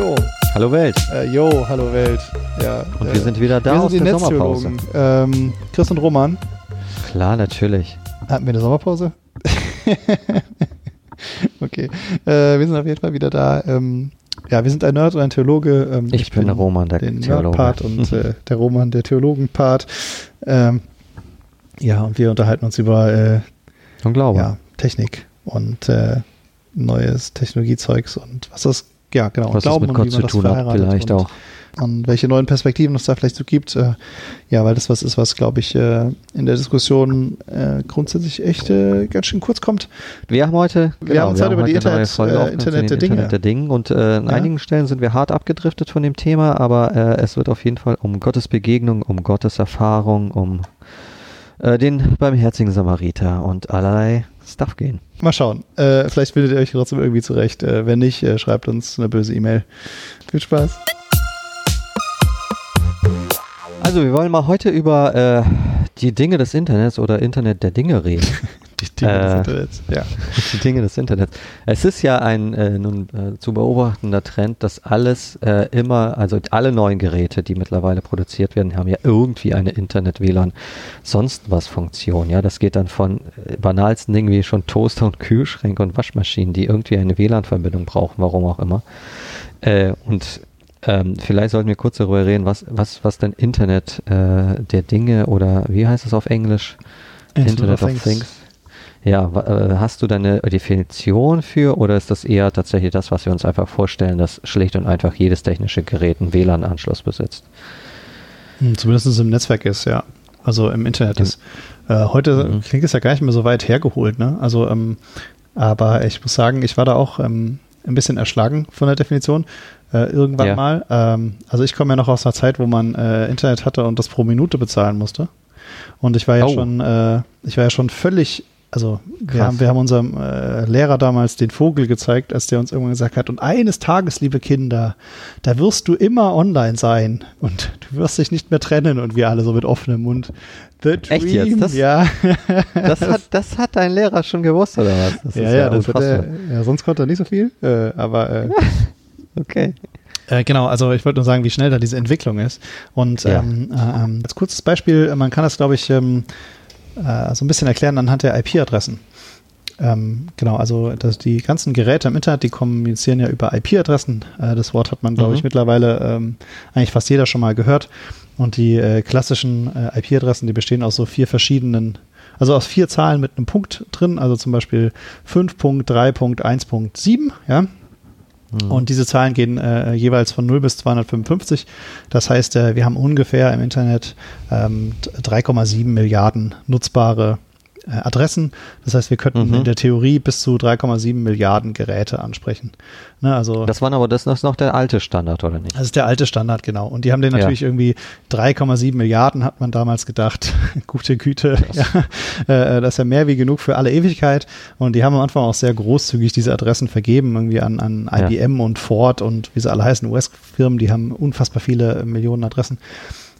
Jo. Hallo Welt. Äh, jo, hallo Welt. Ja, Und äh, wir sind wieder da wir aus sind die der Sommerpause. Ähm, Chris und Roman. Klar, natürlich. Hatten wir eine Sommerpause? okay. Äh, wir sind auf jeden Fall wieder da. Ähm, ja, wir sind ein Nerd und ein Theologe. Ähm, Ich bin der Roman, der den Theologe. Nerd-Part und äh, der Roman, der Theologen-Part. Ähm, ja, und wir unterhalten uns über äh, Und Glaube. ja, Technik und neues Technologiezeugs und was das, ja, genau, Was das Glauben mit und Gott zu das tun hat, vielleicht und, auch. Und welche neuen Perspektiven es da vielleicht so gibt. Äh, ja, weil das was ist, was, glaube ich, äh, in der Diskussion äh, grundsätzlich echt ganz schön kurz kommt. Wir haben heute, genau, Wir haben uns heute über die Internet- Internet der Dinge. Internet der Dinge. Und an Ja. einigen Stellen sind wir hart abgedriftet von dem Thema, aber es wird auf jeden Fall um Gottes Begegnung, um Gottes Erfahrung, um den barmherzigen Samariter und allerlei Stuff gehen. Mal schauen. Äh, vielleicht findet ihr euch trotzdem irgendwie zurecht. Äh, wenn nicht, äh, schreibt uns eine böse E-Mail. Viel Spaß. Also wir wollen mal heute über äh, die Dinge des Internets oder Internet der Dinge reden. Die Dinge des Äh, Internets. Ja. die Dinge des Internets. Es ist ja ein äh, nun äh, zu beobachtender Trend, dass alles äh, immer, also alle neuen Geräte, die mittlerweile produziert werden, haben ja irgendwie eine Internet-WLAN, sonst was Funktion. Ja, das geht dann von äh, banalsten Dingen wie schon Toaster und Kühlschränke und Waschmaschinen, die irgendwie eine WLAN-Verbindung brauchen, warum auch immer. Äh, und ähm, vielleicht sollten wir kurz darüber reden, was, was, was denn Internet der Dinge oder wie heißt es auf Englisch? Internet of Things. Ja, äh, hast du da eine Definition für oder ist das eher tatsächlich das, was wir uns einfach vorstellen, dass schlicht und einfach jedes technische Gerät einen WLAN-Anschluss besitzt? Hm, Zumindest im Netzwerk ist, ja. Also im Internet Im- ist. Äh, heute Mhm. klingt es ja gar nicht mehr so weit hergeholt, ne? Also, ähm, aber ich muss sagen, ich war da auch ähm, ein bisschen erschlagen von der Definition. Äh, irgendwann Ja. mal. Ähm, also ich komme ja noch aus einer Zeit, wo man äh, Internet hatte und das pro Minute bezahlen musste. Und ich war ja Oh. schon, äh, ich war ja schon völlig, also wir haben, wir haben unserem äh, Lehrer damals den Vogel gezeigt, als der uns irgendwann gesagt hat, und eines Tages, liebe Kinder, da wirst du immer online sein und du wirst dich nicht mehr trennen und wir alle so mit offenem Mund. The Dream, Echt jetzt? Das- ja. Das hat, das hat dein Lehrer schon gewusst, oder was? Das ja, ist ja, das hat er, ja, sonst konnte er nicht so viel, äh, aber äh, Okay. Äh, genau, also ich wollte nur sagen, wie schnell da diese Entwicklung ist. Und Ja. ähm, äh, ähm, als kurzes Beispiel, man kann das, glaube ich, ähm, äh, so ein bisschen erklären anhand der IP-Adressen. Ähm, genau, also dass die ganzen Geräte im Internet, die kommunizieren ja über IP-Adressen. Äh, das Wort hat man, glaube ich, Mhm. mittlerweile ähm, eigentlich fast jeder schon mal gehört. Und die äh, klassischen äh, IP-Adressen, die bestehen aus so vier verschiedenen, also aus vier Zahlen mit einem Punkt drin, also zum Beispiel 5.3.1.7, ja. Mhm. Und diese Zahlen gehen äh, jeweils von 0 bis 255. Das heißt, äh, wir haben ungefähr im Internet ähm, 3,7 Milliarden nutzbare Adressen. Das heißt, wir könnten Mhm. in der Theorie bis zu 3,7 Milliarden Geräte ansprechen. Ne, also Das war aber das ist noch der alte Standard, oder nicht? das ist der alte Standard, genau. Und die haben den Ja. natürlich irgendwie 3,7 Milliarden, hat man damals gedacht. Gute Güte. Ja. Äh, das ist ja mehr wie genug für alle Ewigkeit. Und die haben am Anfang auch sehr großzügig diese Adressen vergeben, irgendwie an, an Ja. IBM und Ford und wie sie alle heißen, US-Firmen, die haben unfassbar viele äh, Millionen Adressen.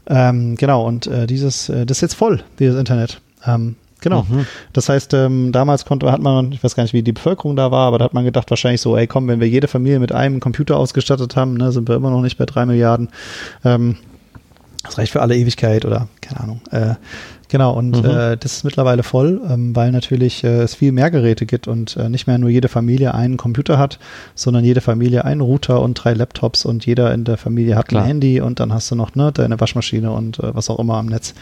Ähm, genau, und äh, dieses, äh, das ist jetzt voll, dieses Internet. Ähm, genau. Mhm. Das heißt, ähm, damals konnte, hat man, ich weiß gar nicht, wie die Bevölkerung da war, aber da hat man gedacht wahrscheinlich so, ey komm, wenn wir jede Familie mit einem Computer ausgestattet haben, ne, sind wir immer noch nicht bei drei Milliarden. Ähm, das reicht für alle Ewigkeit oder keine Ahnung. Äh, genau, und Mhm. äh, das ist mittlerweile voll, ähm, weil natürlich äh, es viel mehr Geräte gibt und äh, nicht mehr nur jede Familie einen Computer hat, sondern jede Familie einen Router und drei Laptops und jeder in der Familie hat Klar. ein Handy und dann hast du noch ne, deine Waschmaschine und äh, was auch immer am Netz.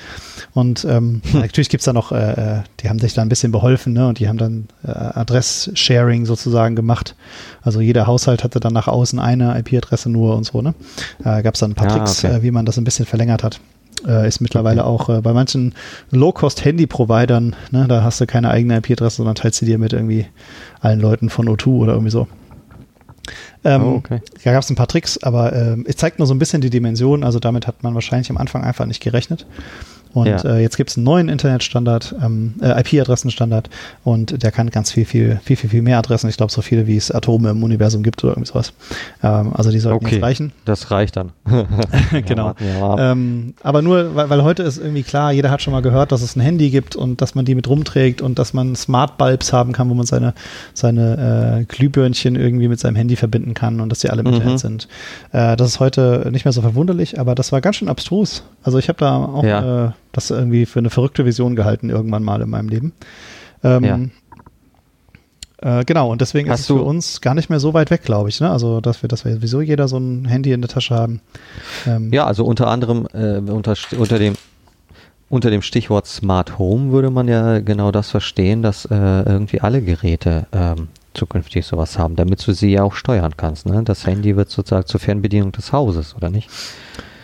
Und ähm, natürlich gibt's da noch, äh, äh, die haben sich da ein bisschen beholfen ne, und die haben dann äh, Adress-Sharing sozusagen gemacht. Also jeder Haushalt hatte dann nach außen eine IP-Adresse nur und so. Ne? Äh, gab's dann ein paar Ah, Tricks, okay. äh, wie man das ein bisschen verlängert hat. Äh, ist mittlerweile auch äh, bei manchen Low-Cost-Handy-Providern, ne, da hast du keine eigene IP-Adresse, sondern teilst sie dir mit irgendwie allen Leuten von O2 oder irgendwie so. Ähm, Oh, okay. Da gab es ein paar Tricks, aber ähm, es zeigt nur so ein bisschen die Dimension. Also damit hat man wahrscheinlich am Anfang einfach nicht gerechnet. Und ja. äh, jetzt gibt es einen neuen Internetstandard, ähm, äh, IP-Adressenstandard und der kann ganz viel, viel, viel, viel, viel mehr Adressen. Ich glaube, so viele, wie es Atome im Universum gibt oder irgendwie sowas. Ähm, also die sollten okay, jetzt reichen. Das reicht dann. genau. Ja, ähm, aber nur, weil, weil heute ist irgendwie klar, jeder hat schon mal gehört, dass es ein Handy gibt und dass man die mit rumträgt und dass man Smart Bulbs haben kann, wo man seine, seine äh, Glühbirnchen irgendwie mit seinem Handy verbinden kann und dass die alle mit mhm. sind. Äh, das ist heute nicht mehr so verwunderlich, aber das war ganz schön abstrus. Also ich habe da auch ja. äh, das irgendwie für eine verrückte Vision gehalten irgendwann mal in meinem Leben. Ähm, ja. Äh, genau, und deswegen Hast ist es für uns gar nicht mehr so weit weg, glaube ich. Ne? Also, dass wir, dass wir sowieso jeder so ein Handy in der Tasche haben. Ähm, ja, also unter anderem äh, unter, unter dem unter dem Stichwort Smart Home würde man ja genau das verstehen, dass äh, irgendwie alle Geräte ähm, zukünftig sowas haben, damit du sie ja auch steuern kannst. Ne? Das Handy wird sozusagen zur Fernbedienung des Hauses, oder nicht?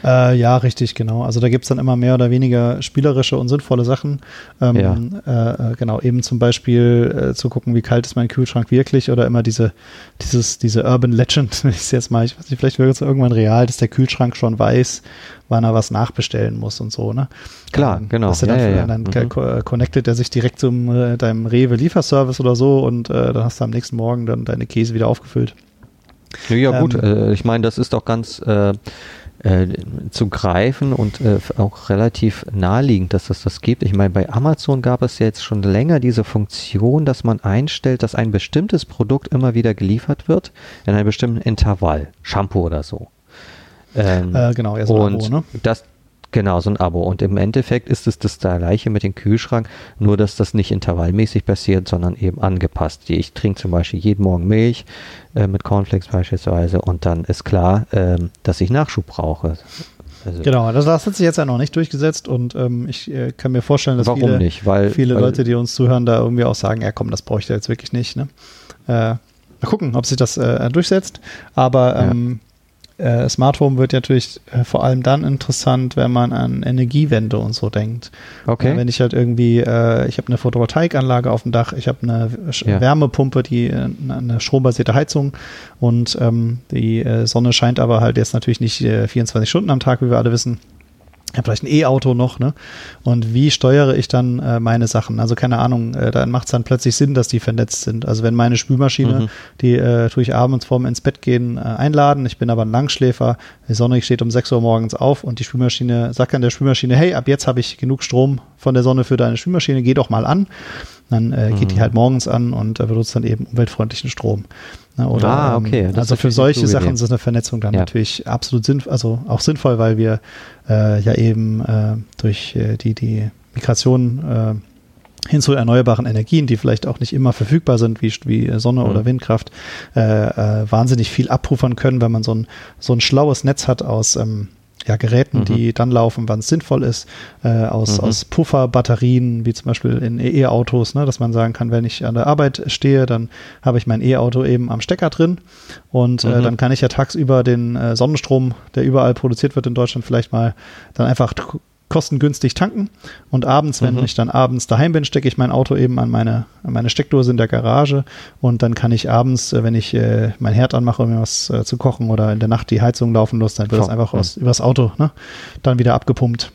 Äh, ja, richtig, genau. Also da gibt es dann immer mehr oder weniger spielerische und sinnvolle Sachen. Ähm, ja. Äh, äh, genau, eben zum Beispiel äh, zu gucken, wie kalt ist mein Kühlschrank wirklich oder immer diese, dieses, diese Urban Legend, wenn ich es jetzt mal, ich weiß nicht, vielleicht wird es irgendwann real, dass der Kühlschrank schon weiß, wann er was nachbestellen muss und so, ne? Klar, ähm, genau. Dass er dann, ja, ja, dann mhm. connectet er sich direkt zum äh, deinem Rewe-Lieferservice oder so und äh, dann hast du am nächsten Morgen dann deine Käse wieder aufgefüllt. Ja, ja gut, ähm, ich meine, das ist doch ganz äh, zu greifen und äh, auch relativ naheliegend, dass es das gibt. Ich meine, bei Amazon gab es ja jetzt schon länger diese Funktion, dass man einstellt, dass ein bestimmtes Produkt immer wieder geliefert wird in einem bestimmten Intervall, Shampoo oder so. Ähm, äh, genau, ja, so und Abo, ne? das, Genau, so ein Abo. Und im Endeffekt ist es das gleiche mit dem Kühlschrank, nur dass das nicht intervallmäßig passiert, sondern eben angepasst. Ich trinke zum Beispiel jeden Morgen Milch äh, mit Cornflakes beispielsweise und dann ist klar, äh, dass ich Nachschub brauche. Also genau, das, das, hat sich jetzt ja noch nicht durchgesetzt und ähm, ich äh, kann mir vorstellen, dass viele, nicht? Weil, viele weil, Leute, die uns zuhören, da irgendwie auch sagen, ja komm, das bräuchte jetzt wirklich nicht. Ne? Äh, mal gucken, ob sich das äh, durchsetzt. Aber ähm, äh, Smart Home wird natürlich äh, vor allem dann interessant, wenn man an Energiewende und so denkt. Okay. Äh, wenn ich halt irgendwie, ich habe eine Photovoltaikanlage auf dem Dach, ich habe eine ja. Wärmepumpe, die eine strombasierte Heizung und ähm, die Sonne scheint aber halt jetzt natürlich nicht 24 Stunden am Tag, wie wir alle wissen habe vielleicht ein E-Auto noch, ne? Und wie steuere ich dann äh, meine Sachen? Also keine Ahnung, äh, dann macht es dann plötzlich Sinn, dass die vernetzt sind. Also wenn meine Spülmaschine, mhm. die äh, tue ich abends vorm ins Bett gehen äh, einladen, ich bin aber ein Langschläfer, die Sonne steht um 6 Uhr morgens auf und die Spülmaschine sagt dann der Spülmaschine, hey, ab jetzt habe ich genug Strom von der Sonne für deine Spülmaschine, geh doch mal an. Dann äh, geht mhm. die halt morgens an und äh, benutzt dann eben umweltfreundlichen Strom. Ne, oder, ah, okay. Ähm, also für solche Sachen ist eine Vernetzung dann ja. natürlich absolut sinnvoll, also auch sinnvoll, weil wir äh, ja eben äh, durch äh, die, die Migration äh, hin zu erneuerbaren Energien, die vielleicht auch nicht immer verfügbar sind, wie, wie Sonne mhm. oder Windkraft, äh, äh, wahnsinnig viel abpuffern können, wenn man so ein, so ein schlaues Netz hat aus ähm, ja, Geräten, mhm. die dann laufen, wann es sinnvoll ist, äh, aus, mhm. aus Pufferbatterien, wie zum Beispiel in E-Autos, ne, dass man sagen kann, wenn ich an der Arbeit stehe, dann habe ich mein E-Auto eben am Stecker drin und äh, mhm. dann kann ich ja tagsüber den äh, Sonnenstrom, der überall produziert wird in Deutschland, vielleicht mal dann einfach kostengünstig tanken. Und abends, wenn mhm. ich dann abends daheim bin, stecke ich mein Auto eben an meine, an meine Steckdose in der Garage und dann kann ich abends, äh, wenn ich äh, mein Herd anmache, um mir was äh, zu kochen oder in der Nacht die Heizung laufen los, dann wird das einfach aus, übers Auto ne, dann wieder abgepumpt.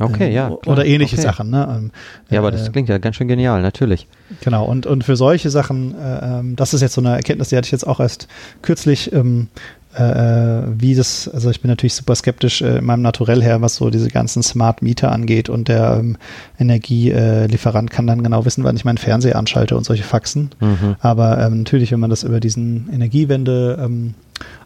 Okay, ja. Klar. Oder ähnliche okay. Sachen. Ne? Ähm, ja, aber das äh, klingt ja ganz schön genial, natürlich. Genau, und, und für solche Sachen, äh, ähm, das ist jetzt so eine Erkenntnis, die hatte ich jetzt auch erst kürzlich ähm, äh, wie das, also ich bin natürlich super skeptisch äh, in meinem Naturell her, was so diese ganzen Smart Meter angeht und der ähm, Energielieferant kann dann genau wissen, wann ich meinen Fernseher anschalte und solche Faxen. Mhm. Aber ähm, natürlich, wenn man das über diesen Energiewende ähm,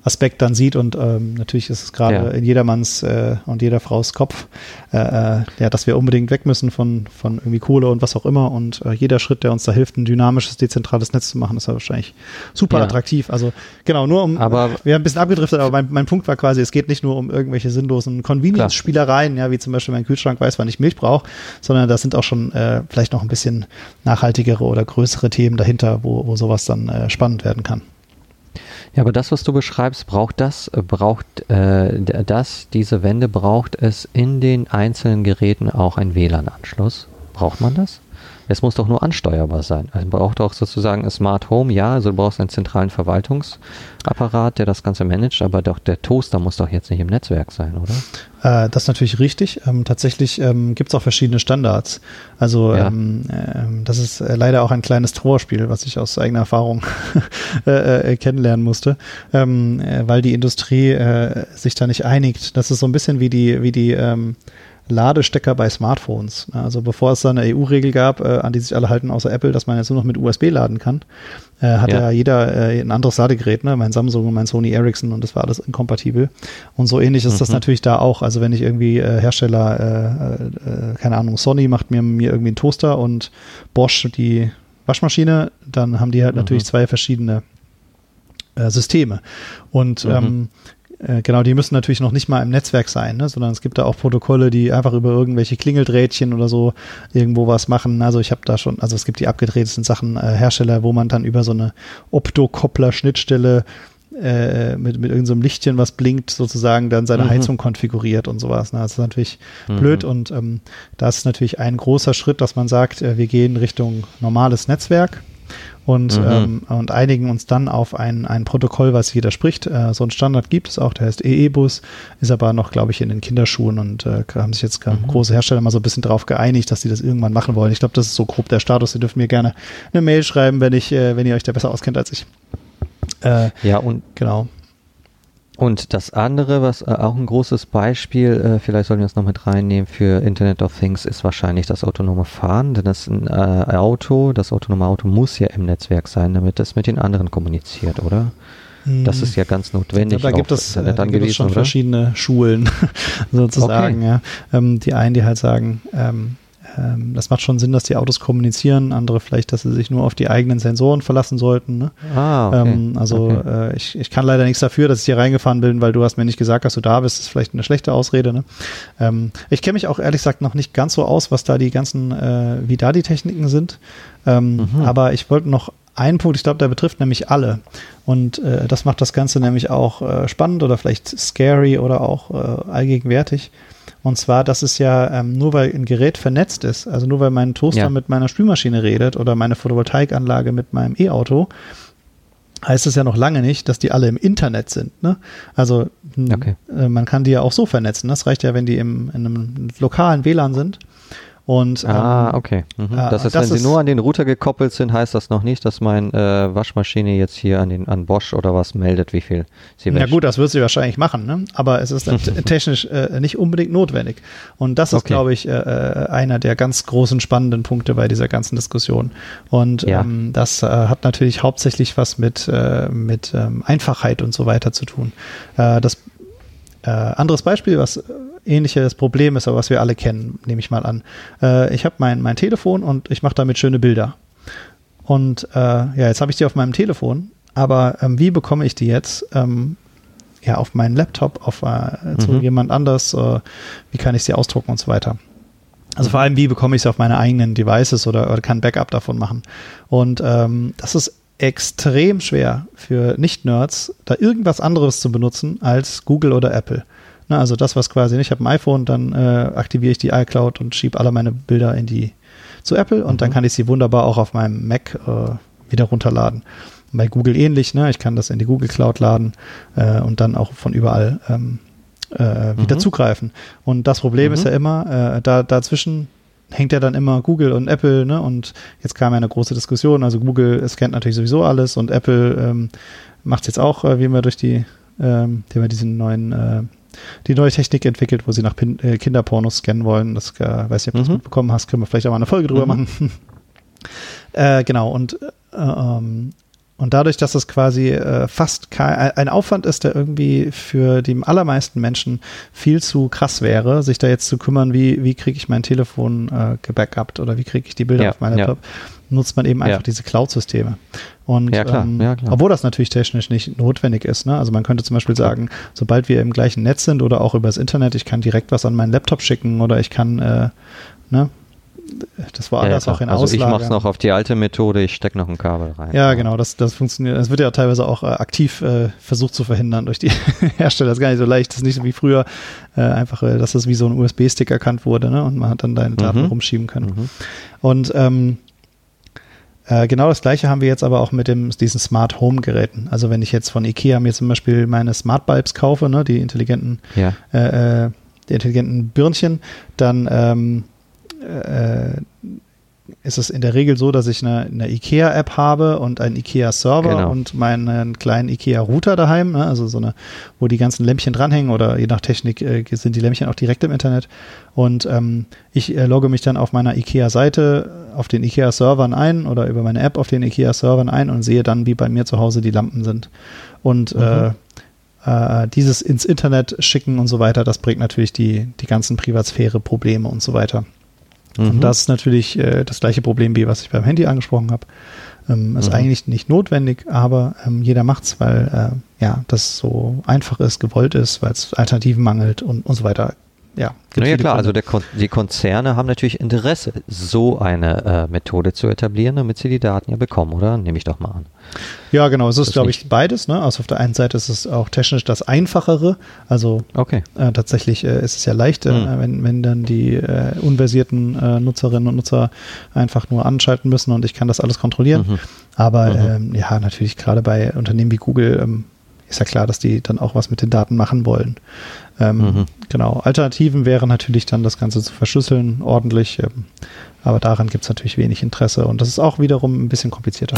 Aspekt dann sieht und ähm, natürlich ist es gerade ja. in jedermanns äh, und jeder Fraus Kopf, äh, äh, ja, dass wir unbedingt weg müssen von, von irgendwie Kohle und was auch immer und äh, jeder Schritt, der uns da hilft, ein dynamisches, dezentrales Netz zu machen, ist ja wahrscheinlich super ja. attraktiv. Also genau, nur um, aber, wir haben ein bisschen abgedriftet, aber mein, mein Punkt war quasi, es geht nicht nur um irgendwelche sinnlosen Convenience-Spielereien, ja, wie zum Beispiel mein Kühlschrank weiß, wann ich Milch brauche, sondern das sind auch schon äh, vielleicht noch ein bisschen nachhaltigere oder größere Themen dahinter, wo, wo sowas dann äh, spannend werden kann. Ja, aber das, was du beschreibst, braucht das, äh, braucht äh, das, diese Wende braucht es in den einzelnen Geräten auch einen WLAN-Anschluss? Braucht man das? Es muss doch nur ansteuerbar sein. Also man braucht auch sozusagen ein Smart Home, ja, also du brauchst einen zentralen Verwaltungsapparat, der das Ganze managt, aber doch der Toaster muss doch jetzt nicht im Netzwerk sein, oder? Äh, das ist natürlich richtig. Ähm, tatsächlich ähm, gibt es auch verschiedene Standards. Also ja. ähm, äh, das ist äh, leider auch ein kleines Trauerspiel, was ich aus eigener Erfahrung äh, kennenlernen musste, weil die Industrie sich da nicht einigt. Das ist so ein bisschen wie die, wie die Ladestecker bei Smartphones. Also bevor es da eine EU-Regel gab, äh, an die sich alle halten, außer Apple, dass man jetzt nur noch mit USB laden kann, äh, hat ja. ja jeder äh, ein anderes Ladegerät, ne? mein Samsung und mein Sony Ericsson und das war alles inkompatibel. Und so ähnlich ist mhm. das natürlich da auch. Also wenn ich irgendwie äh, Hersteller, äh, äh, keine Ahnung, Sony macht mir, mir irgendwie einen Toaster und Bosch die Waschmaschine, dann haben die halt mhm. natürlich zwei verschiedene Systeme. Und mhm. ähm, äh, genau, die müssen natürlich noch nicht mal im Netzwerk sein, ne? sondern es gibt da auch Protokolle, die einfach über irgendwelche Klingeldrähtchen oder so irgendwo was machen. Also ich habe da schon, also es gibt die abgedrehtesten Sachen äh, Hersteller, wo man dann über so eine Optokoppler-Schnittstelle äh, mit, mit irgendeinem so Lichtchen, was blinkt, sozusagen dann seine mhm. Heizung konfiguriert und sowas. Ne? Das ist natürlich mhm. blöd und ähm, da ist natürlich ein großer Schritt, dass man sagt, äh, wir gehen Richtung normales Netzwerk und, mhm. ähm, und einigen uns dann auf ein, ein Protokoll, was jeder spricht. Äh, so ein Standard gibt es auch, der heißt EE-Bus, ist aber noch, glaube ich, in den Kinderschuhen und äh, haben sich jetzt mhm. große Hersteller mal so ein bisschen drauf geeinigt, dass sie das irgendwann machen wollen. Ich glaube, das ist so grob der Status. Ihr dürft mir gerne eine Mail schreiben, wenn ich, äh, wenn ihr euch da besser auskennt als ich. Äh, ja, und genau. Und das andere, was äh, auch ein großes Beispiel, äh, vielleicht sollten wir es noch mit reinnehmen für Internet of Things, ist wahrscheinlich das autonome Fahren. Denn das ein äh, Auto, das autonome Auto muss ja im Netzwerk sein, damit es mit den anderen kommuniziert, oder? Das ist ja ganz notwendig. Ja, da gibt es, äh, da gibt es schon oder? verschiedene Schulen sozusagen. Okay. Ja. Ähm, die einen, die halt sagen, ähm, ähm, das macht schon Sinn, dass die Autos kommunizieren, andere vielleicht, dass sie sich nur auf die eigenen Sensoren verlassen sollten. Ne? Ah, okay. Ähm, also okay. Äh, ich, ich kann leider nichts dafür, dass ich hier reingefahren bin, weil du hast mir nicht gesagt, dass du da bist. Das ist vielleicht eine schlechte Ausrede. Ne? Ähm, ich kenne mich auch ehrlich gesagt noch nicht ganz so aus, was da die ganzen, äh, wie da die Techniken sind. Ähm, mhm. Aber ich wollte noch einen Punkt, ich glaube, der betrifft nämlich alle. Und äh, das macht das Ganze nämlich auch äh, spannend oder vielleicht scary oder auch äh, allgegenwärtig. Und zwar, dass es ja ähm, nur weil ein Gerät vernetzt ist, also nur weil mein Toaster ja. mit meiner Spülmaschine redet oder meine Photovoltaikanlage mit meinem E-Auto, heißt es ja noch lange nicht, dass die alle im Internet sind. Ne? Also okay. äh, man kann die ja auch so vernetzen. Das reicht ja, wenn die im, in einem lokalen WLAN sind und, ah, ähm, okay. Mhm. Äh, das heißt, das wenn sie nur an den Router gekoppelt sind, heißt das noch nicht, dass meine äh, Waschmaschine jetzt hier an, den, an Bosch oder was meldet, wie viel sie wäscht. Ja gut, das wird sie wahrscheinlich machen, ne? aber es ist technisch äh, nicht unbedingt notwendig. Und das ist, okay. glaube ich, äh, äh, einer der ganz großen spannenden Punkte bei dieser ganzen Diskussion. Und ja. ähm, das äh, hat natürlich hauptsächlich was mit, mit ähm, Einfachheit und so weiter zu tun. das anderes Beispiel, was ähnliches Problem ist, aber was wir alle kennen, nehme ich mal an. Äh, ich habe mein, mein Telefon und ich mache damit schöne Bilder. Und äh, ja, jetzt habe ich die auf meinem Telefon, aber ähm, wie bekomme ich die jetzt ähm, ja, auf meinen Laptop, auf äh, zu mhm. jemand anders, äh, wie kann ich sie ausdrucken und so weiter. Also vor allem, wie bekomme ich sie auf meine eigenen Devices oder, oder kann Backup davon machen. Und ähm, das ist extrem schwer für Nicht-Nerds, da irgendwas anderes zu benutzen als Google oder Apple. Na, also das, was quasi, ich habe ein iPhone, dann äh, aktiviere ich die iCloud und schiebe alle meine Bilder in die zu Apple und mhm. dann kann ich sie wunderbar auch auf meinem Mac äh, wieder runterladen. Bei Google ähnlich, ne? Ich kann das in die Google Cloud laden äh, und dann auch von überall ähm, äh, wieder mhm. zugreifen. Und das Problem mhm. ist ja immer, äh, da dazwischen hängt ja dann immer Google und Apple, ne? Und jetzt kam ja eine große Diskussion. Also Google scannt natürlich sowieso alles und Apple ähm, macht es jetzt auch, äh, wie wir durch die, ähm, die wir diesen neuen äh, die neue Technik entwickelt, wo sie nach Pin äh, Kinderpornos scannen wollen. Das äh, weiß ich, ob du mhm. das mitbekommen hast, können wir vielleicht auch mal eine Folge drüber mhm. machen. äh, genau, und, äh, ähm, und dadurch, dass das quasi äh, fast kein, ein Aufwand ist, der irgendwie für die allermeisten Menschen viel zu krass wäre, sich da jetzt zu kümmern, wie, wie kriege ich mein Telefon äh, gebackupt oder wie kriege ich die Bilder ja, auf meinem Laptop. Ja nutzt man eben einfach ja. diese Cloud-Systeme. Und ja, klar, ähm, ja, klar. obwohl das natürlich technisch nicht notwendig ist, ne? also man könnte zum Beispiel sagen, sobald wir im gleichen Netz sind oder auch übers Internet, ich kann direkt was an meinen Laptop schicken oder ich kann, äh, ne? Das war alles ja, auch in Also Auslagern. ich mache es noch auf die alte Methode, ich stecke noch ein Kabel rein. Ja, genau, das, das funktioniert. Es wird ja teilweise auch äh, aktiv äh, versucht zu verhindern durch die Hersteller. Das ist gar nicht so leicht. Das ist nicht so wie früher äh, einfach, äh, dass das wie so ein USB-Stick erkannt wurde ne? und man hat dann deine Daten Mhm. rumschieben können. Mhm. Und ähm, äh, genau das gleiche haben wir jetzt aber auch mit dem, diesen Smart Home Geräten. Also wenn ich jetzt von Ikea mir zum Beispiel meine Smart Bulbs kaufe, ne, die intelligenten, Ja. äh, äh, die intelligenten Birnchen, dann ähm, äh, ist es in der Regel so, dass ich eine, eine IKEA-App habe und einen IKEA-Server Genau. und meinen kleinen IKEA-Router daheim, ne? also so eine, wo die ganzen Lämpchen dranhängen oder je nach Technik äh, sind die Lämpchen auch direkt im Internet. Und ähm, ich äh, logge mich dann auf meiner IKEA-Seite auf den IKEA-Servern ein oder über meine App auf den IKEA-Servern ein und sehe dann, wie bei mir zu Hause die Lampen sind. Und äh, äh, dieses ins Internet schicken und so weiter, das bringt natürlich die, die ganzen Privatsphäre-Probleme und so weiter. Mhm. Und das ist natürlich äh, das gleiche Problem, wie was ich beim Handy angesprochen habe. Ähm, ist Mhm. eigentlich nicht notwendig, aber ähm, jeder macht's, weil äh, ja, das so einfach ist, gewollt ist, weil es Alternativen mangelt und, und so weiter. Ja, Na ja klar, Gründe. also Kon die Konzerne haben natürlich Interesse, so eine äh, Methode zu etablieren, damit sie die Daten ja bekommen, oder? Nehme ich doch mal an. ja, genau. Es ist, glaube ich, beides. Ne? Also auf der einen Seite ist es auch technisch das Einfachere. Also Okay. äh, tatsächlich äh, ist es ja leicht, äh, Hm. wenn, wenn dann die äh, unversierten äh, Nutzerinnen und Nutzer einfach nur anschalten müssen und ich kann das alles kontrollieren. Mhm. Aber Mhm. ähm, ja, natürlich gerade bei Unternehmen wie Google ähm, ist ja klar, dass die dann auch was mit den Daten machen wollen. Ähm, Mhm. Genau. Alternativen wären natürlich dann das Ganze zu verschlüsseln, ordentlich. Ähm, aber daran gibt es natürlich wenig Interesse und das ist auch wiederum ein bisschen komplizierter.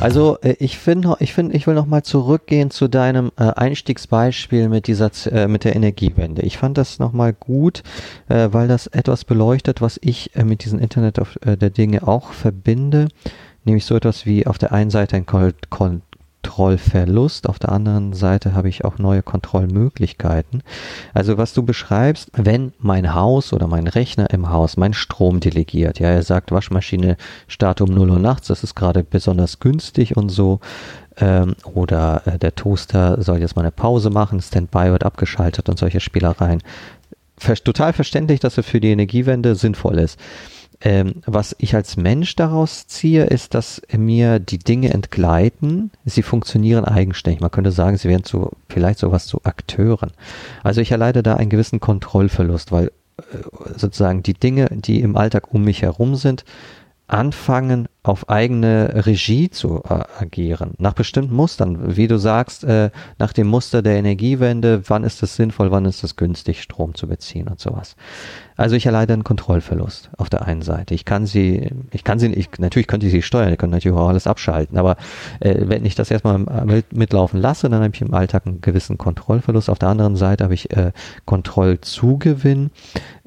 Also äh, ich finde, ich finde, ich will noch mal zurückgehen zu deinem äh, Einstiegsbeispiel mit dieser, äh, mit der Energiewende. Ich fand das noch mal gut, äh, weil das etwas beleuchtet, was ich mit diesem Internet der Dinge auch verbinde, nämlich so etwas wie auf der einen Seite ein Kon Kontrollverlust, auf der anderen Seite habe ich auch neue Kontrollmöglichkeiten. Also was du beschreibst, wenn mein Haus oder mein Rechner im Haus meinen Strom delegiert, ja, er sagt, Waschmaschine start um 0 Uhr nachts, das ist gerade besonders günstig und so, ähm, oder äh, der Toaster soll jetzt mal eine Pause machen, Standby wird abgeschaltet und solche Spielereien. Total verständlich, dass es für die Energiewende sinnvoll ist. Ähm, was ich als Mensch daraus ziehe, ist, dass mir die Dinge entgleiten. Sie funktionieren eigenständig. Man könnte sagen, sie werden zu, vielleicht sowas zu Akteuren. Also ich erleide da einen gewissen Kontrollverlust, weil äh, sozusagen die Dinge, die im Alltag um mich herum sind, anfangen auf eigene Regie zu äh, agieren, nach bestimmten Mustern, wie du sagst, äh, nach dem Muster der Energiewende, wann ist es sinnvoll, wann ist es günstig, Strom zu beziehen und sowas. Also ich erleide einen Kontrollverlust auf der einen Seite. Ich kann sie, ich kann sie, ich, natürlich könnte ich sie steuern, ich könnte natürlich auch alles abschalten, aber äh, wenn ich das erstmal mit, mitlaufen lasse, dann habe ich im Alltag einen gewissen Kontrollverlust. Auf der anderen Seite habe ich äh, Kontrollzugewinn,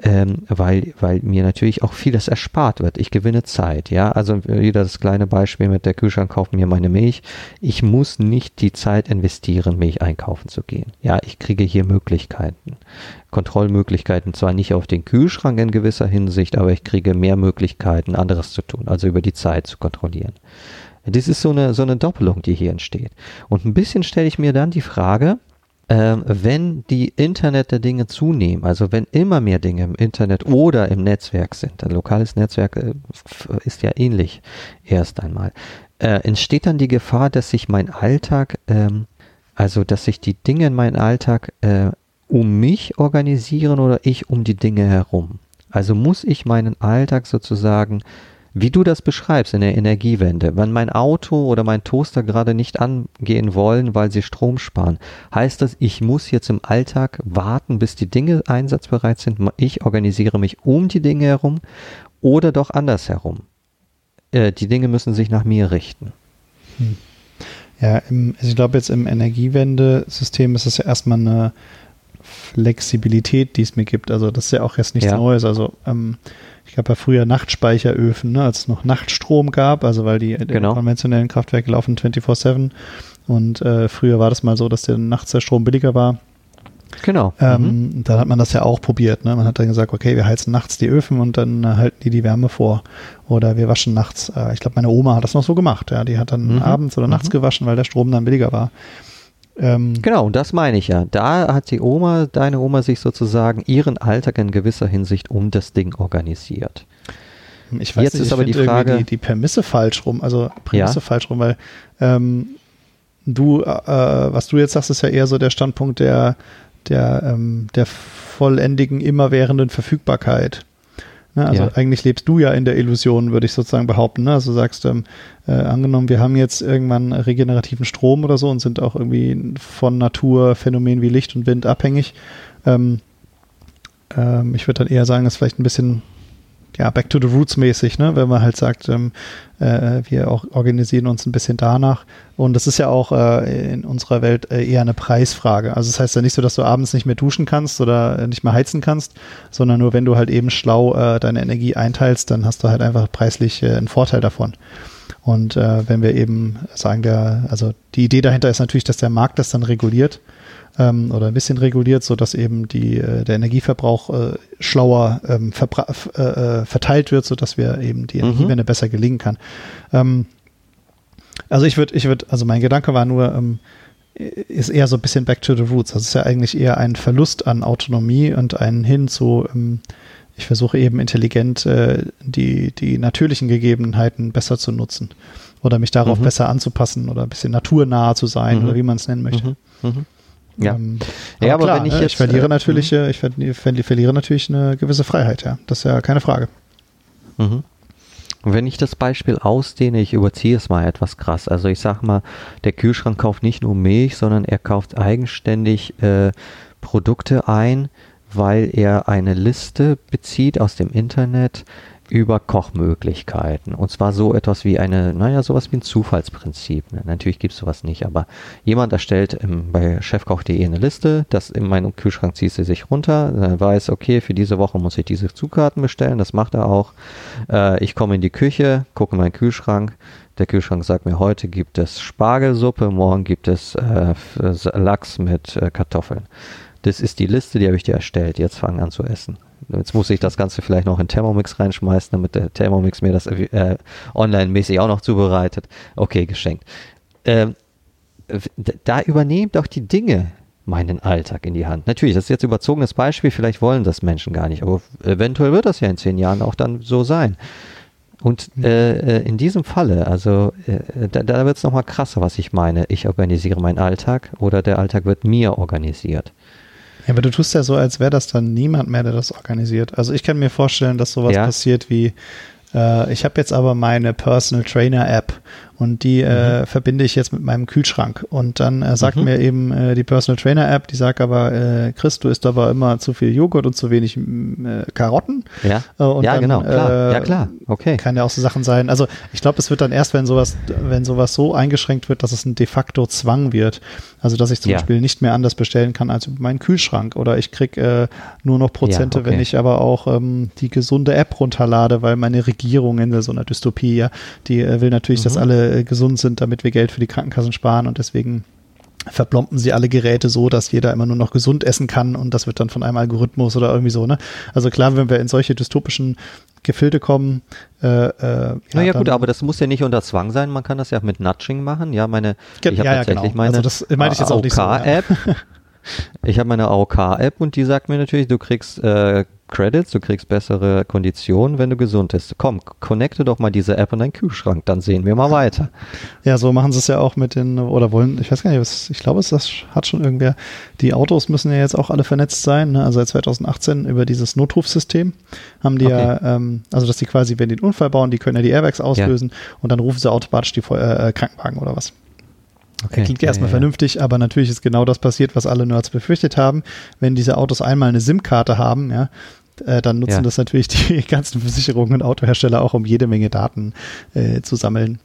ähm, weil, weil mir natürlich auch vieles erspart wird. Ich gewinne Zeit, ja. Also wieder das kleine Beispiel mit der Kühlschrank kauft mir meine Milch. Ich muss nicht die Zeit investieren, Milch einkaufen zu gehen. Ja, ich kriege hier Möglichkeiten. Kontrollmöglichkeiten zwar nicht auf den Kühlschrank in gewisser Hinsicht, aber ich kriege mehr Möglichkeiten, anderes zu tun, also über die Zeit zu kontrollieren. Das ist so eine, so eine Doppelung, die hier entsteht. Und ein bisschen stelle ich mir dann die Frage, ähm, wenn die Internet der Dinge zunehmen, also wenn immer mehr Dinge im Internet oder im Netzwerk sind, ein lokales Netzwerk äh, ist ja ähnlich erst einmal, äh, entsteht dann die Gefahr, dass sich mein Alltag, ähm, also dass sich die Dinge in meinem Alltag äh, um mich organisieren oder ich um die Dinge herum. Also muss ich meinen Alltag sozusagen wie du das beschreibst in der Energiewende, wenn mein Auto oder mein Toaster gerade nicht angehen wollen, weil sie Strom sparen, heißt das, ich muss jetzt im Alltag warten, bis die Dinge einsatzbereit sind. Ich organisiere mich um die Dinge herum oder doch andersherum. Äh, die Dinge müssen sich nach mir richten. Ja, im, also ich glaube jetzt im Energiewendesystem ist es ja erstmal eine Flexibilität, die es mir gibt. Also das ist ja auch jetzt nichts Ja. Neues. Also ähm, ich gab ja früher Nachtspeicheröfen, ne, als es noch Nachtstrom gab, also weil die, die Genau. konventionellen Kraftwerke laufen 24-7 und äh, früher war das mal so, dass der nachts der Strom billiger war. Genau. Ähm, Mhm. Dann hat man das ja auch probiert. Ne? Man hat dann gesagt, okay, wir heizen nachts die Öfen und dann äh, halten die die Wärme vor. Oder wir waschen nachts. Äh, ich glaube, meine Oma hat das noch so gemacht. Ja? Die hat dann Mhm. abends oder nachts Mhm. gewaschen, weil der Strom dann billiger war. Ähm, genau, und das meine ich ja. Da hat die Oma, deine Oma sich sozusagen ihren Alltag in gewisser Hinsicht um das Ding organisiert. Ich weiß Jetzt nicht, ist aber die Frage, die, die Permisse falsch rum, also Prämisse ja? falsch rum, weil ähm, du, äh, was du jetzt sagst, ist ja eher so der Standpunkt der, der, ähm, der vollendigen, immerwährenden Verfügbarkeit. Ne? Also ja. eigentlich lebst du ja in der Illusion, würde ich sozusagen behaupten. Ne? Also sagst, ähm, äh, angenommen, wir haben jetzt irgendwann regenerativen Strom oder so und sind auch irgendwie von Naturphänomenen wie Licht und Wind abhängig. Ähm, ähm, ich würde dann eher sagen, das ist vielleicht ein bisschen ja, Back to the Roots mäßig, ne? wenn man halt sagt, ähm, äh, wir auch organisieren uns ein bisschen danach. Und das ist ja auch äh, in unserer Welt äh, eher eine Preisfrage. Also das heißt ja nicht so, dass du abends nicht mehr duschen kannst oder äh, nicht mehr heizen kannst, sondern nur wenn du halt eben schlau äh, deine Energie einteilst, dann hast du halt einfach preislich äh, einen Vorteil davon. Und wenn wir eben sagen, der, also die Idee dahinter ist natürlich, dass der Markt das dann reguliert ähm, oder ein bisschen reguliert, so dass eben die, äh, der Energieverbrauch äh, schlauer ähm, äh, äh, verteilt wird, so dass wir eben die Energiewende mhm. besser gelingen kann. Ähm, also ich würde, ich würde, also mein Gedanke war nur, ähm, ist eher so ein bisschen back to the roots. Das ist ja eigentlich eher ein Verlust an Autonomie und ein Hin zu, ähm, ich versuche eben intelligent äh, die, die natürlichen Gegebenheiten besser zu nutzen oder mich darauf mhm. besser anzupassen oder ein bisschen naturnah zu sein mhm. oder wie man es nennen möchte. Mhm. Ja, ähm, aber, ja, aber klar, wenn ich ne, jetzt ich verliere äh, natürlich, mhm. äh, ich verliere natürlich eine gewisse Freiheit, ja, das ist ja keine Frage. Mhm. Wenn ich das Beispiel ausdehne, ich überziehe es mal etwas krass. Also ich sag mal, der Kühlschrank kauft nicht nur Milch, sondern er kauft eigenständig äh, Produkte ein, weil er eine Liste bezieht aus dem Internet, über Kochmöglichkeiten. Und zwar so etwas wie eine, naja, sowas wie ein Zufallsprinzip. Natürlich gibt es sowas nicht, aber jemand erstellt im, bei chefkoch.de eine Liste, das in meinem Kühlschrank zieht sie sich runter, dann weiß, okay, für diese Woche muss ich diese Zutaten bestellen, das macht er auch. Äh, ich komme in die Küche, gucke in meinen Kühlschrank, der Kühlschrank sagt mir, heute gibt es Spargelsuppe, morgen gibt es äh, Lachs mit äh, Kartoffeln. Das ist die Liste, die habe ich dir erstellt. Jetzt fangen an zu essen. Jetzt muss ich das Ganze vielleicht noch in Thermomix reinschmeißen, damit der Thermomix mir das äh, online-mäßig auch noch zubereitet. Okay, geschenkt. Ähm, da übernehmen doch die Dinge meinen Alltag in die Hand. Natürlich, das ist jetzt überzogenes Beispiel, vielleicht wollen das Menschen gar nicht, aber eventuell wird das ja in zehn Jahren auch dann so sein. Und hm. äh, äh, in diesem Falle, also äh, da, da wird es nochmal krasser, was ich meine. Ich organisiere meinen Alltag oder der Alltag wird mir organisiert. Ja, aber du tust ja so, als wäre das dann niemand mehr, der das organisiert. Also ich kann mir vorstellen, dass sowas ja. passiert wie, äh, ich habe jetzt aber meine Personal Trainer App und die äh, mhm. verbinde ich jetzt mit meinem Kühlschrank. Und dann äh, sagt mhm. mir eben äh, die Personal Trainer App, die sagt aber, äh, Chris, du isst aber immer zu viel Joghurt und zu wenig äh, Karotten. Ja, äh, und ja dann, genau, klar. Äh, ja klar, okay. Kann ja auch so Sachen sein. Also ich glaube, es wird dann erst, wenn sowas, wenn sowas so eingeschränkt wird, dass es ein de facto Zwang wird. Also dass ich zum ja. Beispiel nicht mehr anders bestellen kann als über meinen Kühlschrank. Oder ich krieg äh, nur noch Prozente, ja, okay. wenn ich aber auch ähm, die gesunde App runterlade, weil meine Regierung in so einer Dystopie, ja, die äh, will natürlich, mhm. dass alle äh, gesund sind, damit wir Geld für die Krankenkassen sparen und deswegen verplompen sie alle Geräte so, dass jeder immer nur noch gesund essen kann und das wird dann von einem Algorithmus oder irgendwie so, ne? Also klar, wenn wir in solche dystopischen Gefilde kommen. Äh, äh, ja, naja gut, aber das muss ja nicht unter Zwang sein. Man kann das ja mit Nudging machen. Ja, meine, ich habe ja, tatsächlich genau. meine also das meine ich jetzt auch nicht so, App. ich habe meine AOK-App und die sagt mir natürlich, du kriegst äh, Credits, du kriegst bessere Konditionen, wenn du gesund bist. Komm, connecte doch mal diese App in deinen Kühlschrank, dann sehen wir mal weiter. Ja, so machen sie es ja auch mit den, oder wollen, ich weiß gar nicht, was, ich glaube, es das hat schon irgendwer, die Autos müssen ja jetzt auch alle vernetzt sein, ne? also seit 2018 über dieses Notrufsystem haben die okay. ja, ähm, also dass die quasi, wenn die einen Unfall bauen, die können ja die Airbags auslösen ja. und dann rufen sie automatisch die äh, äh, Krankenwagen oder was. Okay. Klingt ja, erstmal ja, vernünftig, aber natürlich ist genau das passiert, was alle Nerds befürchtet haben. Wenn diese Autos einmal eine SIM-Karte haben, ja, äh, dann nutzen ja. das natürlich die ganzen Versicherungen und Autohersteller auch, um jede Menge Daten äh, zu sammeln.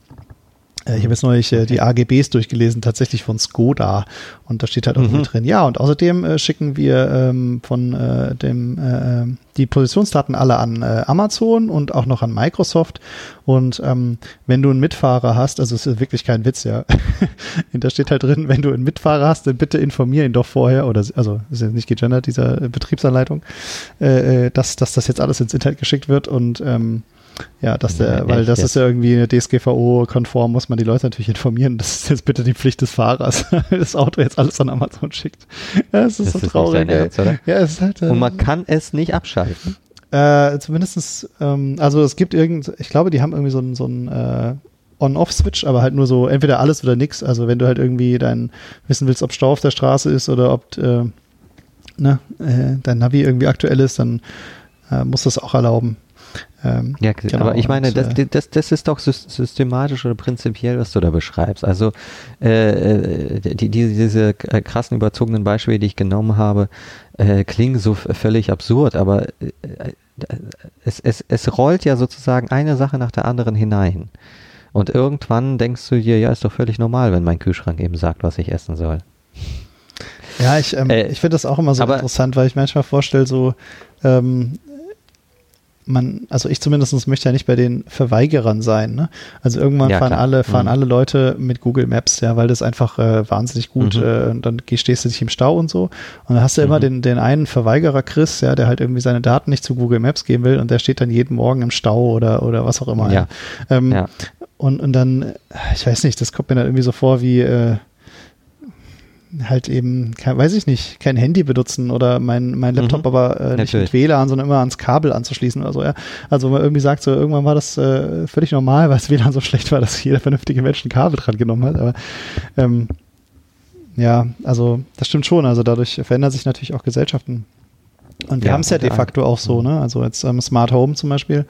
Äh, ich habe jetzt neulich äh, die AGBs durchgelesen, tatsächlich von Skoda. Und da steht halt auch mhm. drin, ja, und außerdem äh, schicken wir ähm, von äh, dem äh, die Positionsdaten alle an äh, Amazon und auch noch an Microsoft. Und ähm, wenn du einen Mitfahrer hast, also es ist wirklich kein Witz, ja. da steht halt drin, wenn du einen Mitfahrer hast, dann bitte informier ihn doch vorher, oder also ist ja nicht gegendert, dieser Betriebsanleitung, äh, dass, dass das jetzt alles ins Internet geschickt wird und ähm, Ja, dass der, ja, weil das ist ja irgendwie DSGVO-konform, muss man die Leute natürlich informieren. Das ist jetzt bitte die Pflicht des Fahrers, das Auto jetzt alles an Amazon schickt. Ja, es ist das so ist traurig. Ernst, ja, es ist halt, äh, Und man kann es nicht abschalten. Äh, zumindestens, ähm, also es gibt irgend, ich glaube, die haben irgendwie so ein, so äh, On-Off-Switch, aber halt nur so entweder alles oder nix. Also wenn du halt irgendwie dein wissen willst, ob Stau auf der Straße ist oder ob äh, ne, äh, dein Navi irgendwie aktuell ist, dann äh, muss das auch erlauben. Ähm, ja, genau, aber ich meine, und, das, äh, das, das ist doch systematisch oder prinzipiell, was du da beschreibst. Also äh, äh die, die, diese krassen überzogenen Beispiele, die ich genommen habe, äh, klingen so völlig absurd, aber äh, es, es, es rollt ja sozusagen eine Sache nach der anderen hinein. Und irgendwann denkst du dir, ja, ist doch völlig normal, wenn mein Kühlschrank eben sagt, was ich essen soll. Ja, ich, ähm, äh, ich finde das auch immer so interessant, weil ich manchmal vorstelle, so, ähm, man, also ich zumindest möchte ja nicht bei den Verweigerern sein. Ne? Also irgendwann ja, fahren klar. alle, fahren mhm. alle Leute mit Google Maps, ja, weil das einfach äh, wahnsinnig gut, mhm. äh, und dann stehst du dich im Stau und so. Und dann hast du mhm. immer den, den einen Verweigerer Chris, ja, der halt irgendwie seine Daten nicht zu Google Maps geben will und der steht dann jeden Morgen im Stau oder, oder was auch immer. Ja. Ähm, ja. Und, und dann, ich weiß nicht, das kommt mir dann irgendwie so vor wie, äh, halt eben, kein, weiß ich nicht, kein Handy benutzen oder mein, mein Laptop mhm. aber äh, nicht mit WLAN, sondern immer ans Kabel anzuschließen oder so, ja. Also man irgendwie sagt so, irgendwann war das äh, völlig normal, weil das WLAN so schlecht war, dass jeder vernünftige Mensch ein Kabel dran genommen hat. Aber ähm, ja, also das stimmt schon. Also dadurch verändern sich natürlich auch Gesellschaften. Und wir ja, haben es ja de facto auch so, ne? Also jetzt ähm, Smart Home zum Beispiel,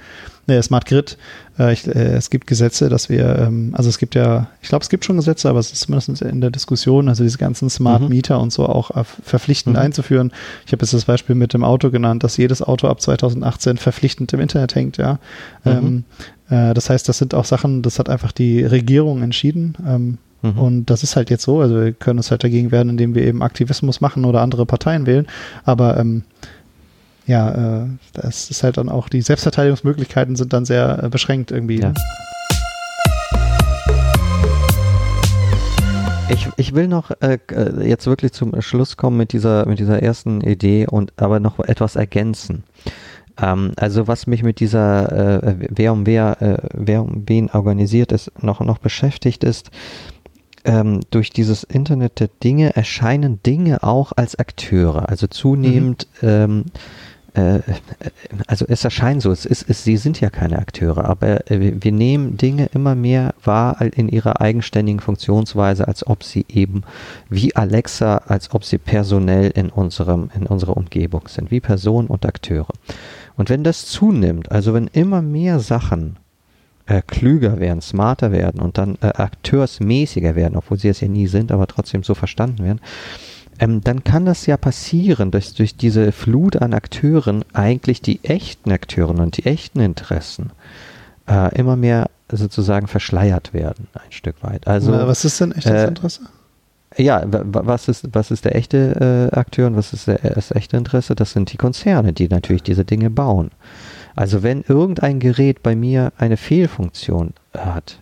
ne, Smart Grid. Äh, ich, äh, es gibt Gesetze, dass wir, ähm, also es gibt ja, ich glaube, es gibt schon Gesetze, aber es ist zumindest in der Diskussion, also diese ganzen Smart mhm. Meter und so auch äh, verpflichtend mhm. einzuführen. Ich habe jetzt das Beispiel mit dem Auto genannt, dass jedes Auto ab 2018 verpflichtend im Internet hängt, ja. Mhm. Ähm, äh, das heißt, das sind auch Sachen, das hat einfach die Regierung entschieden. Ähm, mhm. und das ist halt jetzt so. Also wir können uns halt dagegen wehren, indem wir eben Aktivismus machen oder andere Parteien wählen. Aber ähm, ja, äh, das ist halt dann auch, die Selbstverteidigungsmöglichkeiten sind dann sehr äh, beschränkt irgendwie. Ja. Ne? Ich, ich will noch äh, äh, jetzt wirklich zum Schluss kommen mit dieser, mit dieser ersten Idee und aber noch etwas ergänzen. Ähm, also was mich mit dieser äh, wer um wer, äh, wer um wen organisiert ist, noch, noch beschäftigt ist, ähm, durch dieses Internet der Dinge erscheinen Dinge auch als Akteure. Also zunehmend mhm. ähm, äh, also es erscheint so, es ist, es, sie sind ja keine Akteure, aber äh, wir nehmen Dinge immer mehr wahr in ihrer eigenständigen Funktionsweise, als ob sie eben wie Alexa, als ob sie personell in unserem, in unserer Umgebung sind, wie Personen und Akteure. Und wenn das zunimmt, also wenn immer mehr Sachen äh, klüger werden, smarter werden und dann äh, akteursmäßiger werden, obwohl sie es ja nie sind, aber trotzdem so verstanden werden, ähm, dann kann das ja passieren, dass durch diese Flut an Akteuren eigentlich die echten Akteure und die echten Interessen äh, immer mehr sozusagen verschleiert werden, ein Stück weit. Also, was ist denn echtes äh, Interesse? Ja, was ist, was ist der echte äh, Akteur und was ist der, das echte Interesse? Das sind die Konzerne, die natürlich diese Dinge bauen. Also wenn irgendein Gerät bei mir eine Fehlfunktion hat,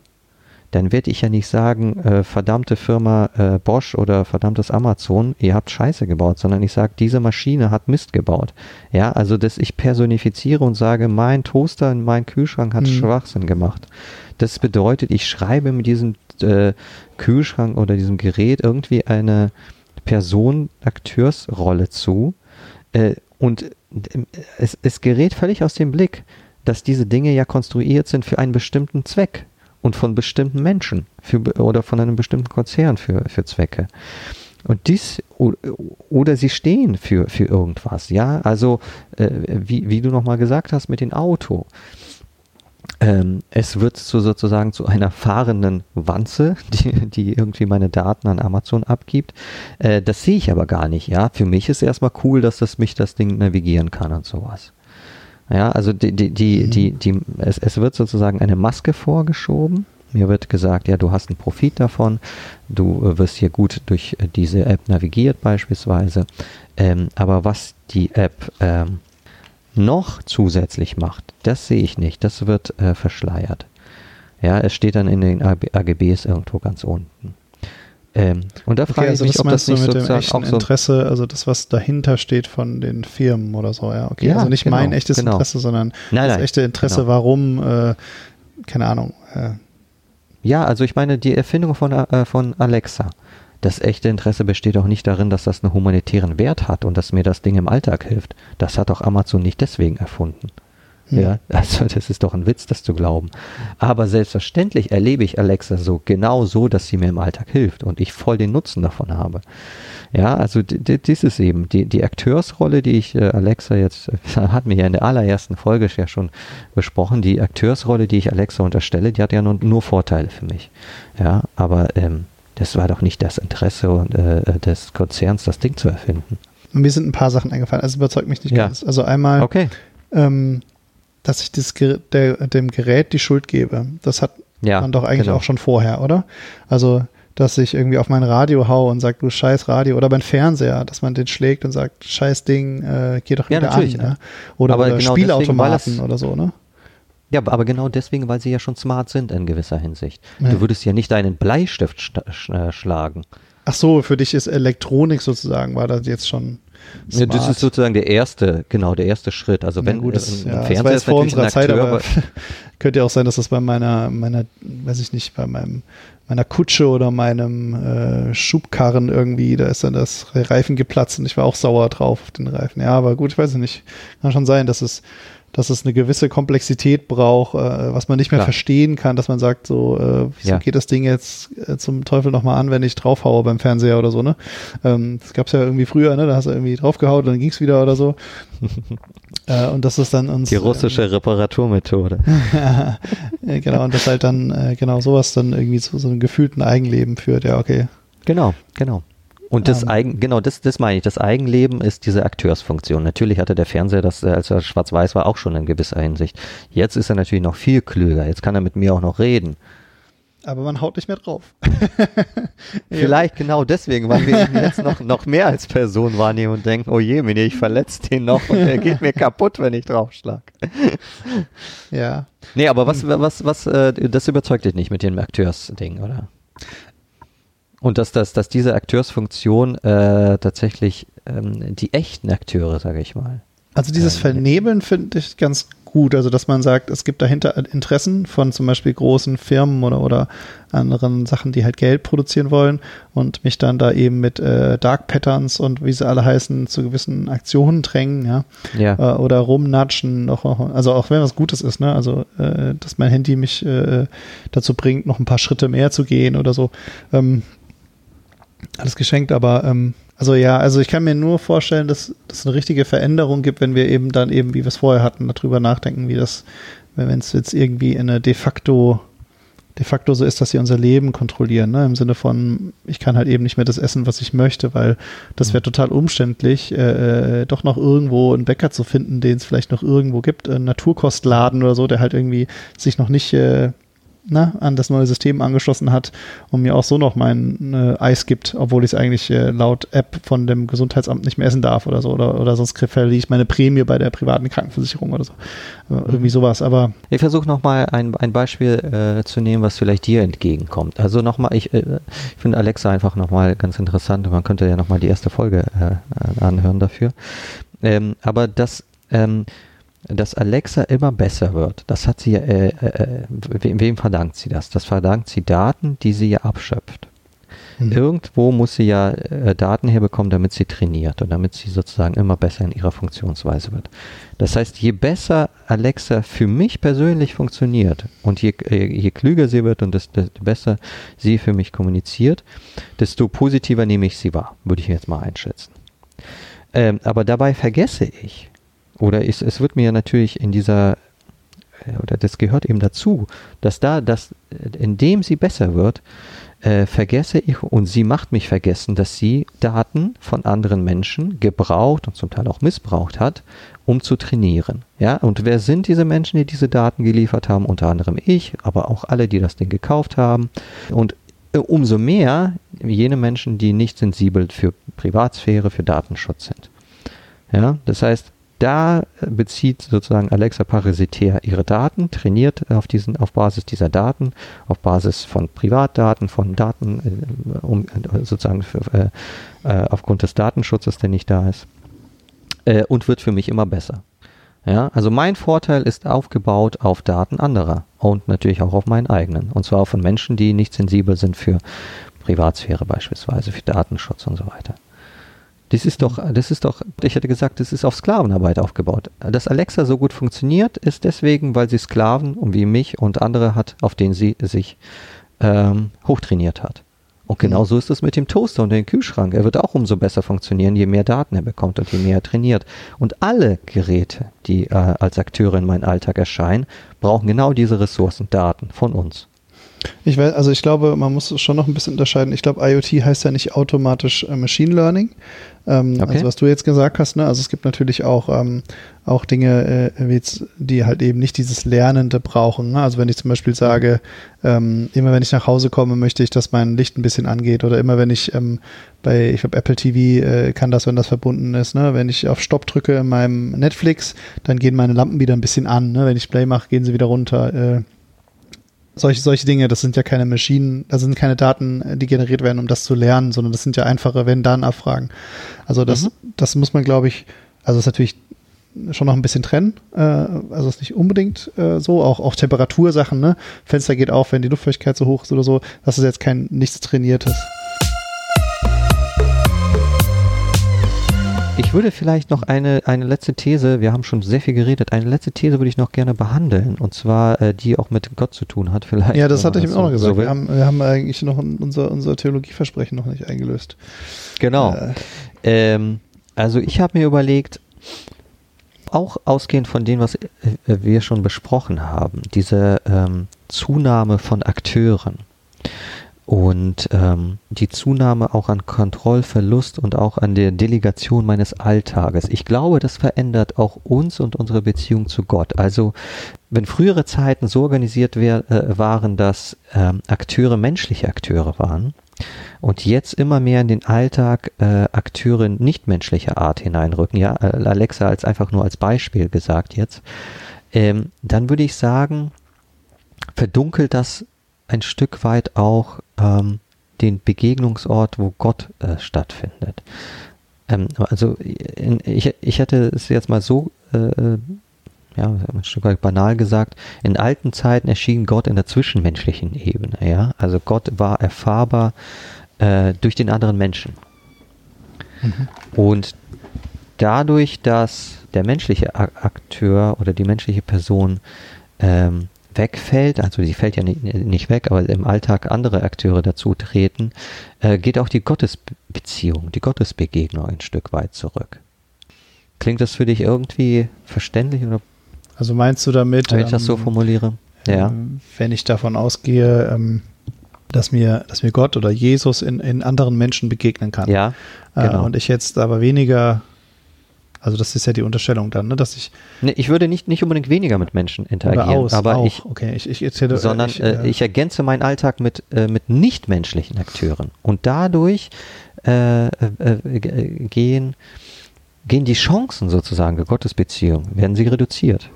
dann werde ich ja nicht sagen, äh, verdammte Firma äh, Bosch oder verdammtes Amazon, ihr habt Scheiße gebaut, sondern ich sage, diese Maschine hat Mist gebaut. Ja, also dass ich personifiziere und sage, mein Toaster in meinem Kühlschrank hat mhm. Schwachsinn gemacht. Das bedeutet, ich schreibe mit diesem äh, Kühlschrank oder diesem Gerät irgendwie eine Person-Akteursrolle zu. Äh, und äh, es, es gerät völlig aus dem Blick, dass diese Dinge ja konstruiert sind für einen bestimmten Zweck und von bestimmten Menschen für, oder von einem bestimmten Konzern für, für Zwecke. Und dies, oder sie stehen für, für irgendwas, ja. Also, äh, wie, wie du nochmal gesagt hast mit dem Auto. Ähm, es wird zu, sozusagen zu einer fahrenden Wanze, die, die irgendwie meine Daten an Amazon abgibt. Äh, das sehe ich aber gar nicht, ja. Für mich ist erstmal cool, dass das mich das Ding navigieren kann und sowas. Ja, also die, die, die, mhm. die, die, es, es wird sozusagen eine Maske vorgeschoben. Mir wird gesagt, ja, du hast einen Profit davon, du äh, wirst hier gut durch äh, diese App navigiert beispielsweise. Ähm, aber was die App ähm, noch zusätzlich macht, das sehe ich nicht. Das wird äh, verschleiert. Ja, es steht dann in den AGBs irgendwo ganz unten. Ähm, und da Okay, frage also ich mich, ob das nicht mit dem echten Interesse, also das, was dahinter steht von den Firmen oder so, ja, okay. Ja, also nicht genau, mein echtes genau. Interesse, sondern Nein, das nein, echte Interesse, genau. warum, äh, keine Ahnung, äh, Ja, also ich meine, die Erfindung von, äh, von Alexa. Das echte Interesse besteht auch nicht darin, dass das einen humanitären Wert hat und dass mir das Ding im Alltag hilft. Das hat auch Amazon nicht deswegen erfunden. Hm. Ja, also das ist doch ein Witz, das zu glauben. Aber selbstverständlich erlebe ich Alexa so genau so, dass sie mir im Alltag hilft und ich voll den Nutzen davon habe. Ja, also d- d- dies ist eben die, die Akteursrolle, die ich äh, Alexa jetzt, äh, hatten wir ja in der allerersten Folge ja schon besprochen, die Akteursrolle, die ich Alexa unterstelle, die hat ja nur, nur Vorteile für mich. Ja, aber ähm, das war doch nicht das Interesse und, äh, des Konzerns, das Ding zu erfinden. mir sind ein paar Sachen eingefallen, also überzeugt mich nicht Ja. ganz. Also einmal, Okay. ähm, dass ich das, der, dem Gerät die Schuld gebe, das hat Ja, man doch eigentlich genau. auch schon vorher, oder? Also, dass ich irgendwie auf mein Radio hau und sage, du scheiß Radio, oder beim Fernseher, dass man den schlägt und sagt, scheiß Ding, äh, geh doch Ja, wieder an. Ne? Oder, Aber oder genau Spielautomaten das- oder so, ne? Ja, aber genau deswegen, weil sie ja schon smart sind in gewisser Hinsicht. Ja. Du würdest ja nicht deinen Bleistift sta- sch äh, schlagen. Ach so, für dich ist Elektronik sozusagen, war das jetzt schon Ja, das ist sozusagen der erste, genau, der erste Schritt. Also wenn gut, das, ein ja, das Fernseher war jetzt ist vor natürlich ein unserer Zeit, aber könnte ja auch sein, dass das bei meiner, meiner, weiß ich nicht, bei meinem, meiner Kutsche oder meinem äh, Schubkarren irgendwie, da ist dann das Reifen geplatzt und ich war auch sauer drauf auf den Reifen. Ja, aber gut, ich weiß es nicht. Kann schon sein, dass es, dass es eine gewisse Komplexität braucht, äh, was man nicht mehr Klar. verstehen kann, dass man sagt, so, äh, wieso Ja. geht das Ding jetzt äh, zum Teufel nochmal an, wenn ich draufhaue beim Fernseher oder so, ne? Ähm, das gab's ja irgendwie früher, ne? Da hast du irgendwie draufgehauen, dann ging's wieder oder so. äh, und das ist dann uns. die russische Reparaturmethode. ja, genau, und das halt dann, äh, genau, sowas dann irgendwie zu so einem gefühlten Eigenleben führt, ja, okay. Genau, genau. Und das Ähm. Eigen, genau, das, das meine ich. Das Eigenleben ist diese Akteursfunktion. Natürlich hatte der Fernseher das, äh, als er schwarz-weiß war, auch schon in gewisser Hinsicht. Jetzt ist er natürlich noch viel klüger. Jetzt kann er mit mir auch noch reden. Aber man haut nicht mehr drauf. Vielleicht genau deswegen, weil wir ihn jetzt noch, noch mehr als Person wahrnehmen und denken, oh je, Mini, ich verletze den noch und er geht mir kaputt, wenn ich draufschlag. Ja. Nee, aber was, was, was, äh, das überzeugt dich nicht mit dem Akteursding, oder? Und dass, dass, dass diese Akteursfunktion äh, tatsächlich ähm, die echten Akteure, sage ich mal. Also dieses Ähm, Vernebeln finde ich ganz gut. Also dass man sagt, es gibt dahinter Interessen von zum Beispiel großen Firmen oder, oder anderen Sachen, die halt Geld produzieren wollen und mich dann da eben mit äh, Dark Patterns und wie sie alle heißen zu gewissen Aktionen drängen, ja. Ja. äh, oder rumnatschen, auch, also auch wenn was Gutes ist, ne? Also äh, dass mein Handy mich äh, dazu bringt, noch ein paar Schritte mehr zu gehen oder so. Ähm, alles geschenkt, aber ähm, also ja, also ich kann mir nur vorstellen, dass es eine richtige Veränderung gibt, wenn wir eben dann eben, wie wir es vorher hatten, darüber nachdenken, wie das, wenn es jetzt irgendwie in eine de facto de facto so ist, dass sie unser Leben kontrollieren, ne? im Sinne von, ich kann halt eben nicht mehr das essen, was ich möchte, weil das wäre total umständlich, äh, äh, doch noch irgendwo einen Bäcker zu finden, den es vielleicht noch irgendwo gibt, einen Naturkostladen oder so, der halt irgendwie sich noch nicht äh, na, an das neue System angeschlossen hat und mir auch so noch mein äh, Eis gibt, obwohl ich es eigentlich äh, laut App von dem Gesundheitsamt nicht mehr essen darf oder so. Oder, oder sonst verliere ich meine Prämie bei der privaten Krankenversicherung oder so. Äh, irgendwie sowas. Aber Ich versuche nochmal ein, ein Beispiel äh, zu nehmen, was vielleicht dir entgegenkommt. Also nochmal, ich, äh, ich finde Alexa einfach nochmal ganz interessant. Man könnte ja nochmal die erste Folge äh, anhören dafür. Ähm, aber das, ähm, dass Alexa immer besser wird, das hat sie, äh, äh, wem, wem verdankt sie das? Das verdankt sie Daten, die sie ja abschöpft. hm. Irgendwo muss sie ja äh, Daten herbekommen, damit sie trainiert und damit sie sozusagen immer besser in ihrer Funktionsweise wird. Das heißt, je besser Alexa für mich persönlich funktioniert und je, äh, je klüger sie wird und desto besser sie für mich kommuniziert, desto positiver nehme ich sie wahr, würde ich jetzt mal einschätzen. Ähm, aber dabei vergesse ich, oder es, es wird mir natürlich in dieser äh, oder das gehört eben dazu, dass da, dass äh, indem sie besser wird, äh, vergesse ich und sie macht mich vergessen, dass sie Daten von anderen Menschen gebraucht und zum Teil auch missbraucht hat, um zu trainieren. Ja, und wer sind diese Menschen, die diese Daten geliefert haben? Unter anderem ich, aber auch alle, die das Ding gekauft haben. Und äh, umso mehr jene Menschen, die nicht sensibel für Privatsphäre, für Datenschutz sind. Ja, das heißt, da bezieht sozusagen Alexa parasitär ihre Daten, trainiert auf diesen, auf Basis dieser Daten, auf Basis von Privatdaten, von Daten, äh, um, sozusagen für, äh, äh, aufgrund des Datenschutzes, der nicht da ist, äh, und wird für mich immer besser. Ja, also mein Vorteil ist aufgebaut auf Daten anderer und natürlich auch auf meinen eigenen. Und zwar von Menschen, die nicht sensibel sind für Privatsphäre beispielsweise, für Datenschutz und so weiter. Das ist doch, das ist doch, ich hätte gesagt, das ist auf Sklavenarbeit aufgebaut. Dass Alexa so gut funktioniert, ist deswegen, weil sie Sklaven, wie mich und andere hat, auf denen sie sich ähm, hochtrainiert hat. Und genau so ist es mit dem Toaster und dem Kühlschrank. Er wird auch umso besser funktionieren, je mehr Daten er bekommt und je mehr er trainiert. Und alle Geräte, die äh, als Akteure in meinem Alltag erscheinen, brauchen genau diese Ressourcen, Daten von uns. Ich weiß, also ich glaube, man muss schon noch ein bisschen unterscheiden. Ich glaube, IoT heißt ja nicht automatisch äh, Machine Learning. Ähm, okay. Also was du jetzt gesagt hast, ne? Also es gibt natürlich auch, ähm, auch Dinge, äh, jetzt, die halt eben nicht dieses Lernende brauchen. Ne? Also wenn ich zum Beispiel sage, ähm, immer wenn ich nach Hause komme, möchte ich, dass mein Licht ein bisschen angeht. Oder immer wenn ich ähm, bei, ich glaube, Apple TV äh, kann das, wenn das verbunden ist. Ne? Wenn ich auf Stopp drücke in meinem Netflix, dann gehen meine Lampen wieder ein bisschen an. Ne? Wenn ich Play mache, gehen sie wieder runter. Äh, solche, solche Dinge, das sind ja keine Maschinen, das sind keine Daten, die generiert werden, um das zu lernen, sondern das sind ja einfache Wenn-Dann-Abfragen. Also das, mhm. das muss man, glaube ich, also ist natürlich schon noch ein bisschen trennen. Äh, also ist nicht unbedingt äh, so, auch, auch Temperatursachen, ne? Fenster geht auf, wenn die Luftfeuchtigkeit so hoch ist oder so. Das ist jetzt kein nichts Trainiertes. Ich würde vielleicht noch eine, eine letzte These, wir haben schon sehr viel geredet, eine letzte These würde ich noch gerne behandeln und zwar äh, die auch mit Gott zu tun hat vielleicht. Ja, das hatte ich ihm auch noch gesagt. So wir, haben, wir haben eigentlich noch unser, unser Theologieversprechen noch nicht eingelöst. Genau. Äh. Ähm, also ich habe mir überlegt, auch ausgehend von dem, was äh, wir schon besprochen haben, diese ähm, Zunahme von Akteuren und ähm, die Zunahme auch an Kontrollverlust und auch an der Delegation meines Alltages. Ich glaube, das verändert auch uns und unsere Beziehung zu Gott. Also wenn frühere Zeiten so organisiert wär, äh, waren, dass ähm, Akteure menschliche Akteure waren und jetzt immer mehr in den Alltag äh, Akteure nichtmenschlicher Art hineinrücken, ja, äh, Alexa als einfach nur als Beispiel gesagt jetzt, ähm, dann würde ich sagen, verdunkelt das ein Stück weit auch ähm, den Begegnungsort, wo Gott äh, stattfindet. Ähm, also in, ich, ich hätte es jetzt mal so, äh, äh, ja, ein Stück weit banal gesagt, in alten Zeiten erschien Gott in der zwischenmenschlichen Ebene. Ja, also Gott war erfahrbar äh, durch den anderen Menschen. Mhm. Und dadurch, dass der menschliche Akteur oder die menschliche Person ähm, wegfällt, also sie fällt ja nicht, nicht weg, aber im Alltag andere Akteure dazu treten, äh, geht auch die Gottesbeziehung, die Gottesbegegnung ein Stück weit zurück. Klingt das für dich irgendwie verständlich oder? Also meinst du damit, wenn ich das so ähm, formuliere? Ja. Ähm, wenn ich davon ausgehe, ähm, dass mir, dass mir Gott oder Jesus in, in anderen Menschen begegnen kann. Ja. Äh, genau. Äh, und ich jetzt aber weniger also das ist ja die Unterstellung dann, ne, dass ich. Nee, ich würde nicht, nicht unbedingt weniger mit Menschen interagieren, aus, aber auch. ich, okay, ich, ich erzähle, sondern ich, äh, ich, ergänze meinen Alltag mit, äh, mit nichtmenschlichen Akteuren und dadurch äh, äh gehen, gehen die Chancen sozusagen der Gottesbeziehung, werden sie reduziert.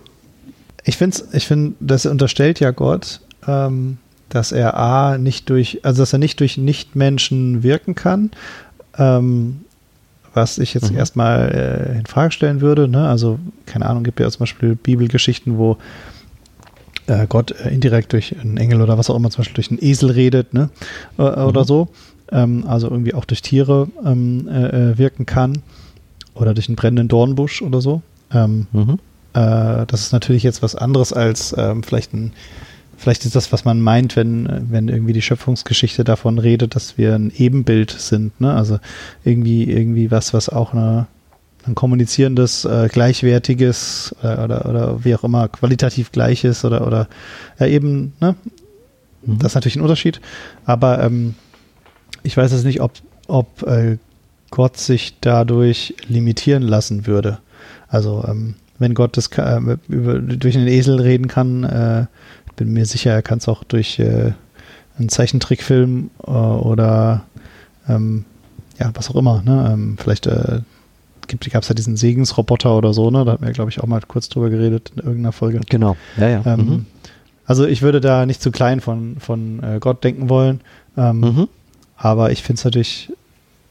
Ich finde, ich finde, das unterstellt ja Gott, ähm, dass er A nicht durch, also dass er nicht durch Nichtmenschen wirken kann. Ähm, was ich jetzt mhm. erstmal äh, in Frage stellen würde. Ne? Also, keine Ahnung, gibt ja zum Beispiel Bibelgeschichten, wo äh, Gott äh, indirekt durch einen Engel oder was auch immer, zum Beispiel durch einen Esel redet, ne? Äh, mhm. Oder so. Ähm, also irgendwie auch durch Tiere ähm, äh, äh, wirken kann. Oder durch einen brennenden Dornbusch oder so. Ähm, mhm. das ist natürlich jetzt was anderes als ähm, vielleicht ein Vielleicht ist das, was man meint, wenn, wenn irgendwie die Schöpfungsgeschichte davon redet, dass wir ein Ebenbild sind. Ne? Also irgendwie, irgendwie was, was auch eine, ein kommunizierendes, äh, gleichwertiges äh, oder, oder wie auch immer, qualitativ gleiches oder, oder ja, eben, ne? Mhm. Das ist natürlich ein Unterschied. Aber ähm, ich weiß jetzt nicht, ob, ob äh, Gott sich dadurch limitieren lassen würde. Also ähm, wenn Gott das äh, über, durch einen Esel reden kann, äh, bin mir sicher, er kann es auch durch äh, einen Zeichentrickfilm äh, oder ähm, ja, was auch immer, ne? Ähm, vielleicht äh, gab es ja diesen Segensroboter oder so, ne? Da hatten wir, glaube ich, auch mal kurz drüber geredet in irgendeiner Folge. Genau, ja, ja. Ähm, mhm. Also ich würde da nicht zu klein von, von äh, Gott denken wollen. Ähm, Mhm. aber ich finde es natürlich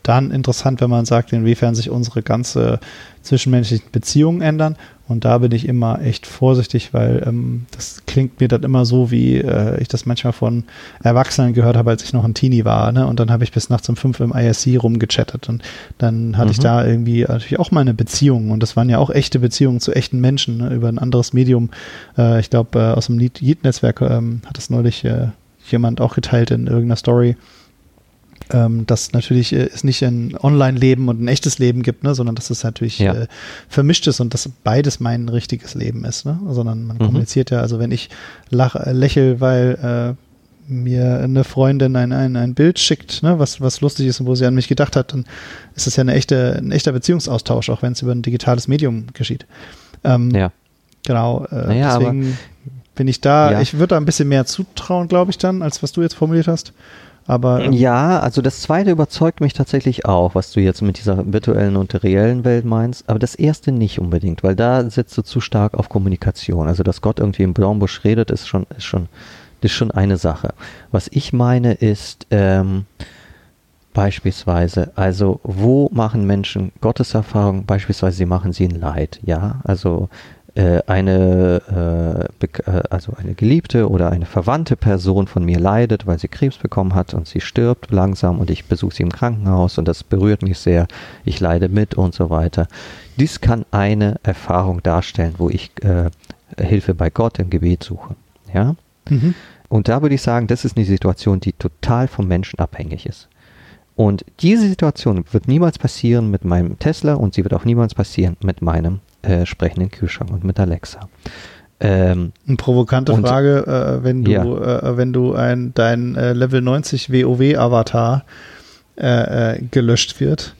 dann interessant, wenn man sagt, inwiefern sich unsere ganze zwischenmenschlichen Beziehungen ändern. Und da bin ich immer echt vorsichtig, weil ähm, das klingt mir dann immer so, wie äh, ich das manchmal von Erwachsenen gehört habe, als ich noch ein Teenie war. Ne? Und dann habe ich bis nachts um fünf im ISC rumgechattet. Und dann hatte ich Mhm. da irgendwie natürlich auch meine Beziehungen. Und das waren ja auch echte Beziehungen zu echten Menschen ne? über ein anderes Medium. Äh, ich glaube, äh, aus dem Yeet-Netzwerk ähm, hat das neulich äh, jemand auch geteilt in irgendeiner Story ähm, dass natürlich äh, es nicht ein Online-Leben und ein echtes Leben gibt, ne, sondern dass es natürlich Ja. äh, vermischt ist und dass beides mein richtiges Leben ist, ne? Sondern man Mhm. kommuniziert ja, also wenn ich lach, äh, lächel, weil äh, mir eine Freundin ein, ein, ein Bild schickt, ne, was, was lustig ist und wo sie an mich gedacht hat, dann ist das ja eine echte, ein echter Beziehungsaustausch, auch wenn es über ein digitales Medium geschieht. Ähm, Ja. Genau, äh, Naja, aber- deswegen bin ich da, Ja. ich würde da ein bisschen mehr zutrauen, glaube ich dann, als was du jetzt formuliert hast. Aber ähm, Ja, also das zweite überzeugt mich tatsächlich auch, was du jetzt mit dieser virtuellen und der reellen Welt meinst, aber das erste nicht unbedingt, weil da setzt du zu stark auf Kommunikation. Also dass Gott irgendwie im Blaumbusch redet, ist schon, ist schon, ist schon eine Sache. Was ich meine ist, ähm, beispielsweise, also wo machen Menschen Gotteserfahrung? Beispielsweise, sie machen sie in Leid, ja, also eine, äh, äh, also eine geliebte oder eine verwandte Person von mir leidet, weil sie Krebs bekommen hat und sie stirbt langsam und ich besuche sie im Krankenhaus und das berührt mich sehr, ich leide mit und so weiter. Dies kann eine Erfahrung darstellen, wo ich äh, Hilfe bei Gott im Gebet suche, ja. mhm. Und da würde ich sagen, das ist eine Situation, die total vom Menschen abhängig ist. Und diese Situation wird niemals passieren mit meinem Tesla und sie wird auch niemals passieren mit meinem äh, sprechenden Kühlschrank und mit Alexa. Ähm, Eine provokante Und- Frage, äh, wenn du, Ja. äh, wenn du ein, dein äh, Level 90 WoW-Avatar äh, äh, gelöscht wird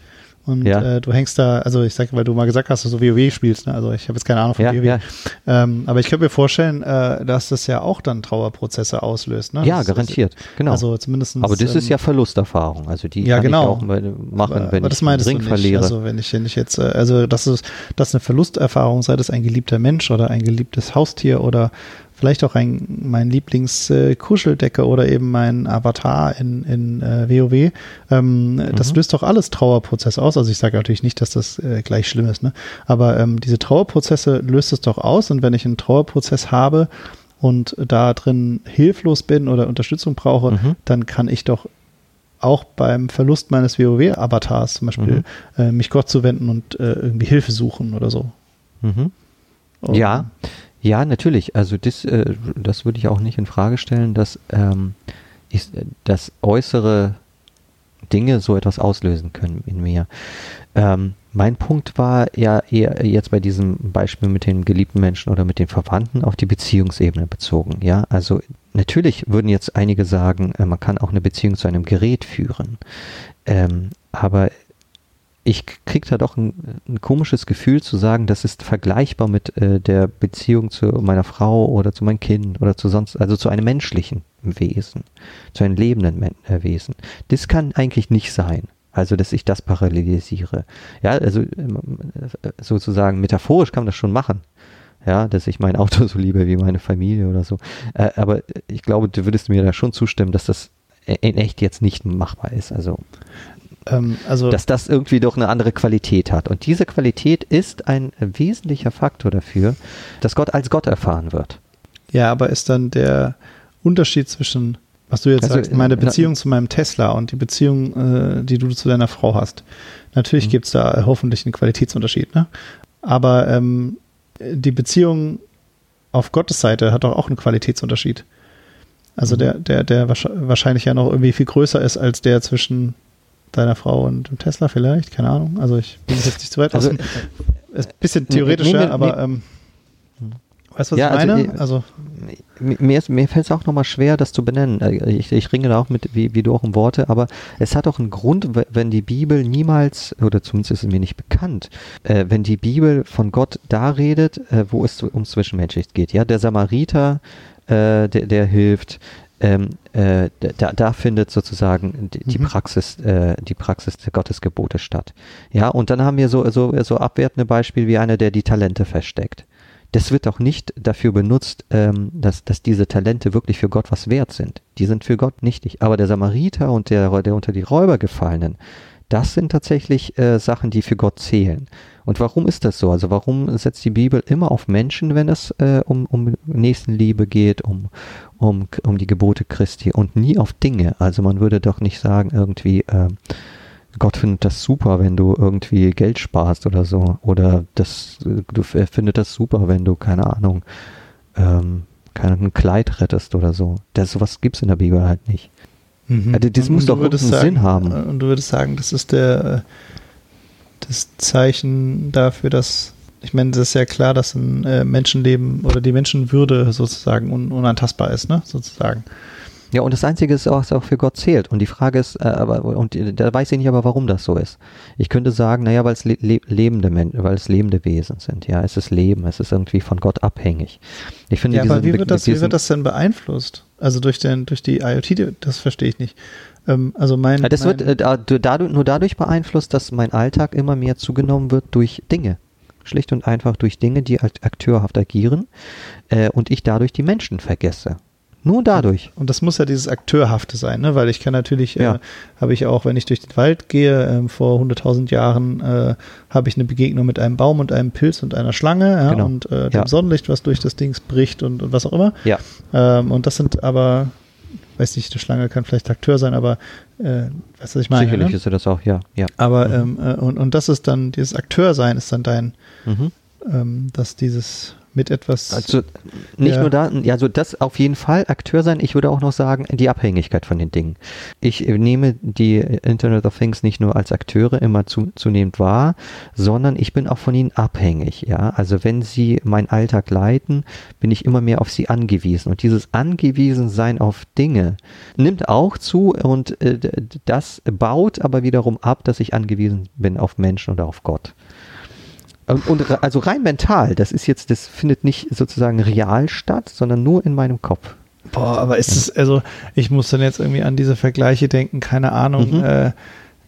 und Ja. äh, du hängst da, also ich sag, weil du mal gesagt hast, dass du WoW spielst, ne? also ich habe jetzt keine Ahnung von ja, WoW, ja, Ähm, aber ich könnte mir vorstellen, äh, dass das ja auch dann Trauerprozesse auslöst. Ne? ja, Das- garantiert, genau. Also zumindest. Aber das ist ja Verlusterfahrung, also die Ja, kann genau. ich auch machen, aber, wenn aber ich das meintest Ring verliere. Also wenn ich, wenn ich jetzt, äh, also das ist, das ist eine Verlusterfahrung, sei das ein geliebter Mensch oder ein geliebtes Haustier oder vielleicht auch ein mein Lieblings äh, Kuscheldecke oder eben mein Avatar in, in äh, WoW. Ähm, Das Mhm. löst doch alles Trauerprozesse aus. Also ich sage natürlich nicht, dass das äh, gleich schlimm ist, ne? Aber ähm, diese Trauerprozesse löst es doch aus und wenn ich einen Trauerprozess habe und da drin hilflos bin oder Unterstützung brauche, Mhm. dann kann ich doch auch beim Verlust meines WoW-Avatars zum Beispiel Mhm. äh, mich Gott zuwenden und äh, irgendwie Hilfe suchen oder so. Mhm. Und, Ja, ja, natürlich. Also das, äh, das würde ich auch nicht in Frage stellen, dass, ähm, ich, dass äußere Dinge so etwas auslösen können in mir. Ähm, mein Punkt war ja eher jetzt bei diesem Beispiel mit den geliebten Menschen oder mit den Verwandten auf die Beziehungsebene bezogen. Ja, also natürlich würden jetzt einige sagen, äh, man kann auch eine Beziehung zu einem Gerät führen. Ähm, aber ich kriege da doch ein, ein komisches Gefühl zu sagen, das ist vergleichbar mit äh, der Beziehung zu meiner Frau oder zu meinem Kind oder zu sonst, also zu einem menschlichen Wesen, zu einem lebenden Men äh, Wesen. Das kann eigentlich nicht sein. Also, dass ich das parallelisiere. Ja, also ähm, äh, sozusagen metaphorisch kann man das schon machen. Ja, dass ich mein Auto so liebe wie meine Familie oder so. Äh, aber ich glaube, du würdest mir da schon zustimmen, dass das in echt jetzt nicht machbar ist. Also ähm, also dass das irgendwie doch eine andere Qualität hat. Und diese Qualität ist ein wesentlicher Faktor dafür, dass Gott als Gott erfahren wird. ja, aber ist dann der Unterschied zwischen, was du jetzt Also, sagst, meine Beziehung zu meinem Tesla und die Beziehung, äh, die du zu deiner Frau hast. Natürlich Mhm. gibt's da hoffentlich einen Qualitätsunterschied, ne? Aber ähm, die Beziehung auf Gottes Seite hat doch auch einen Qualitätsunterschied. Also Mhm. der, der, der wahrsch- wahrscheinlich ja noch irgendwie viel größer ist als der zwischen deiner Frau und dem Tesla vielleicht, keine Ahnung. Also ich bin jetzt nicht zu weit Also, aus. dem- Ist ein bisschen theoretischer, nee, nee, aber nee. ähm, weißt du, was Ja, ich also, meine? äh, Also, Mir, mir fällt es auch nochmal schwer, das zu benennen. Äh, Ich, ich ringe da auch mit, wie, wie du auch um Worte, aber es hat auch einen Grund, wenn die Bibel niemals, oder zumindest ist es mir nicht bekannt, äh, wenn die Bibel von Gott da redet, äh, wo es ums Zwischenmenschliches geht. Ja, der Samariter, äh, der, der hilft, ähm, äh, da, da findet sozusagen die, die mhm. Praxis, äh, die Praxis der Gottesgebote statt. Ja, und dann haben wir so, so, so abwertende Beispiele wie einer, der die Talente versteckt. Das wird auch nicht dafür benutzt, ähm, dass, dass diese Talente wirklich für Gott was wert sind. Die sind für Gott nichtig. Aber der Samariter und der, der unter die Räuber gefallenen, das sind tatsächlich äh, Sachen, die für Gott zählen. Und warum ist das so? Also warum setzt die Bibel immer auf Menschen, wenn es äh, um, um Nächstenliebe geht, um, um, um die Gebote Christi und nie auf Dinge? Also man würde doch nicht sagen irgendwie, äh, Gott findet das super, wenn du irgendwie Geld sparst oder so. Oder das, du findet das super, wenn du, keine Ahnung, ähm, kein Kleid rettest oder so. Das, sowas gibt es in der Bibel halt nicht. Mhm. Also das und muss doch irgendeinen sagen, Sinn haben. Und du würdest sagen, das ist der das Zeichen dafür, dass ich meine, das ist ja klar, dass ein äh, Menschenleben oder die Menschenwürde sozusagen un unantastbar ist, ne? Sozusagen. Ja, und das Einzige ist auch, was auch für Gott zählt. Und die Frage ist, äh, aber, und da weiß ich nicht aber, warum das so ist. Ich könnte sagen, naja, weil es le lebende Menschen, weil es lebende Wesen sind. Ja, es ist Leben, es ist irgendwie von Gott abhängig. Ich finde, ja, aber wie wird, das, wie wird das denn beeinflusst? Also durch, den, durch die IoT, das verstehe ich nicht. Ähm, also mein. Ja, das mein wird äh, dadurch, nur dadurch beeinflusst, dass mein Alltag immer mehr zugenommen wird durch Dinge. Schlicht und einfach durch Dinge, die als akteurhaft agieren äh, und ich dadurch die Menschen vergesse. Nur dadurch. Und das muss ja dieses Akteurhafte sein, ne? weil ich kann natürlich, äh, ja. äh, habe ich auch, wenn ich durch den Wald gehe, äh, vor 100.000 Jahren äh, habe ich eine Begegnung mit einem Baum und einem Pilz und einer Schlange ja? Genau. und äh, dem ja. Sonnenlicht, was durch das Ding bricht und, und was auch immer. Ja. Ähm, und das sind aber, weiß nicht, eine Schlange kann vielleicht Akteur sein, aber äh, weißt du, was ich meine? Sicherlich ne? ist er das auch, ja. ja. Aber mhm. ähm, und, und das ist dann, dieses Akteursein ist dann dein, mhm. ähm, dass dieses mit etwas. Also nicht ja. nur da, ja, also das auf jeden Fall Akteur sein. Ich würde auch noch sagen, die Abhängigkeit von den Dingen. Ich nehme die Internet of Things nicht nur als Akteure immer zu, zunehmend wahr, sondern ich bin auch von ihnen abhängig. Ja, also wenn sie meinen Alltag leiten, bin ich immer mehr auf sie angewiesen. Und dieses Angewiesensein auf Dinge nimmt auch zu und äh, das baut aber wiederum ab, dass ich angewiesen bin auf Menschen oder auf Gott. Und, und, also rein mental, das ist jetzt, das findet nicht sozusagen real statt, sondern nur in meinem Kopf. Boah, aber ist es, also ich muss dann jetzt irgendwie an diese Vergleiche denken, keine Ahnung, mhm. äh,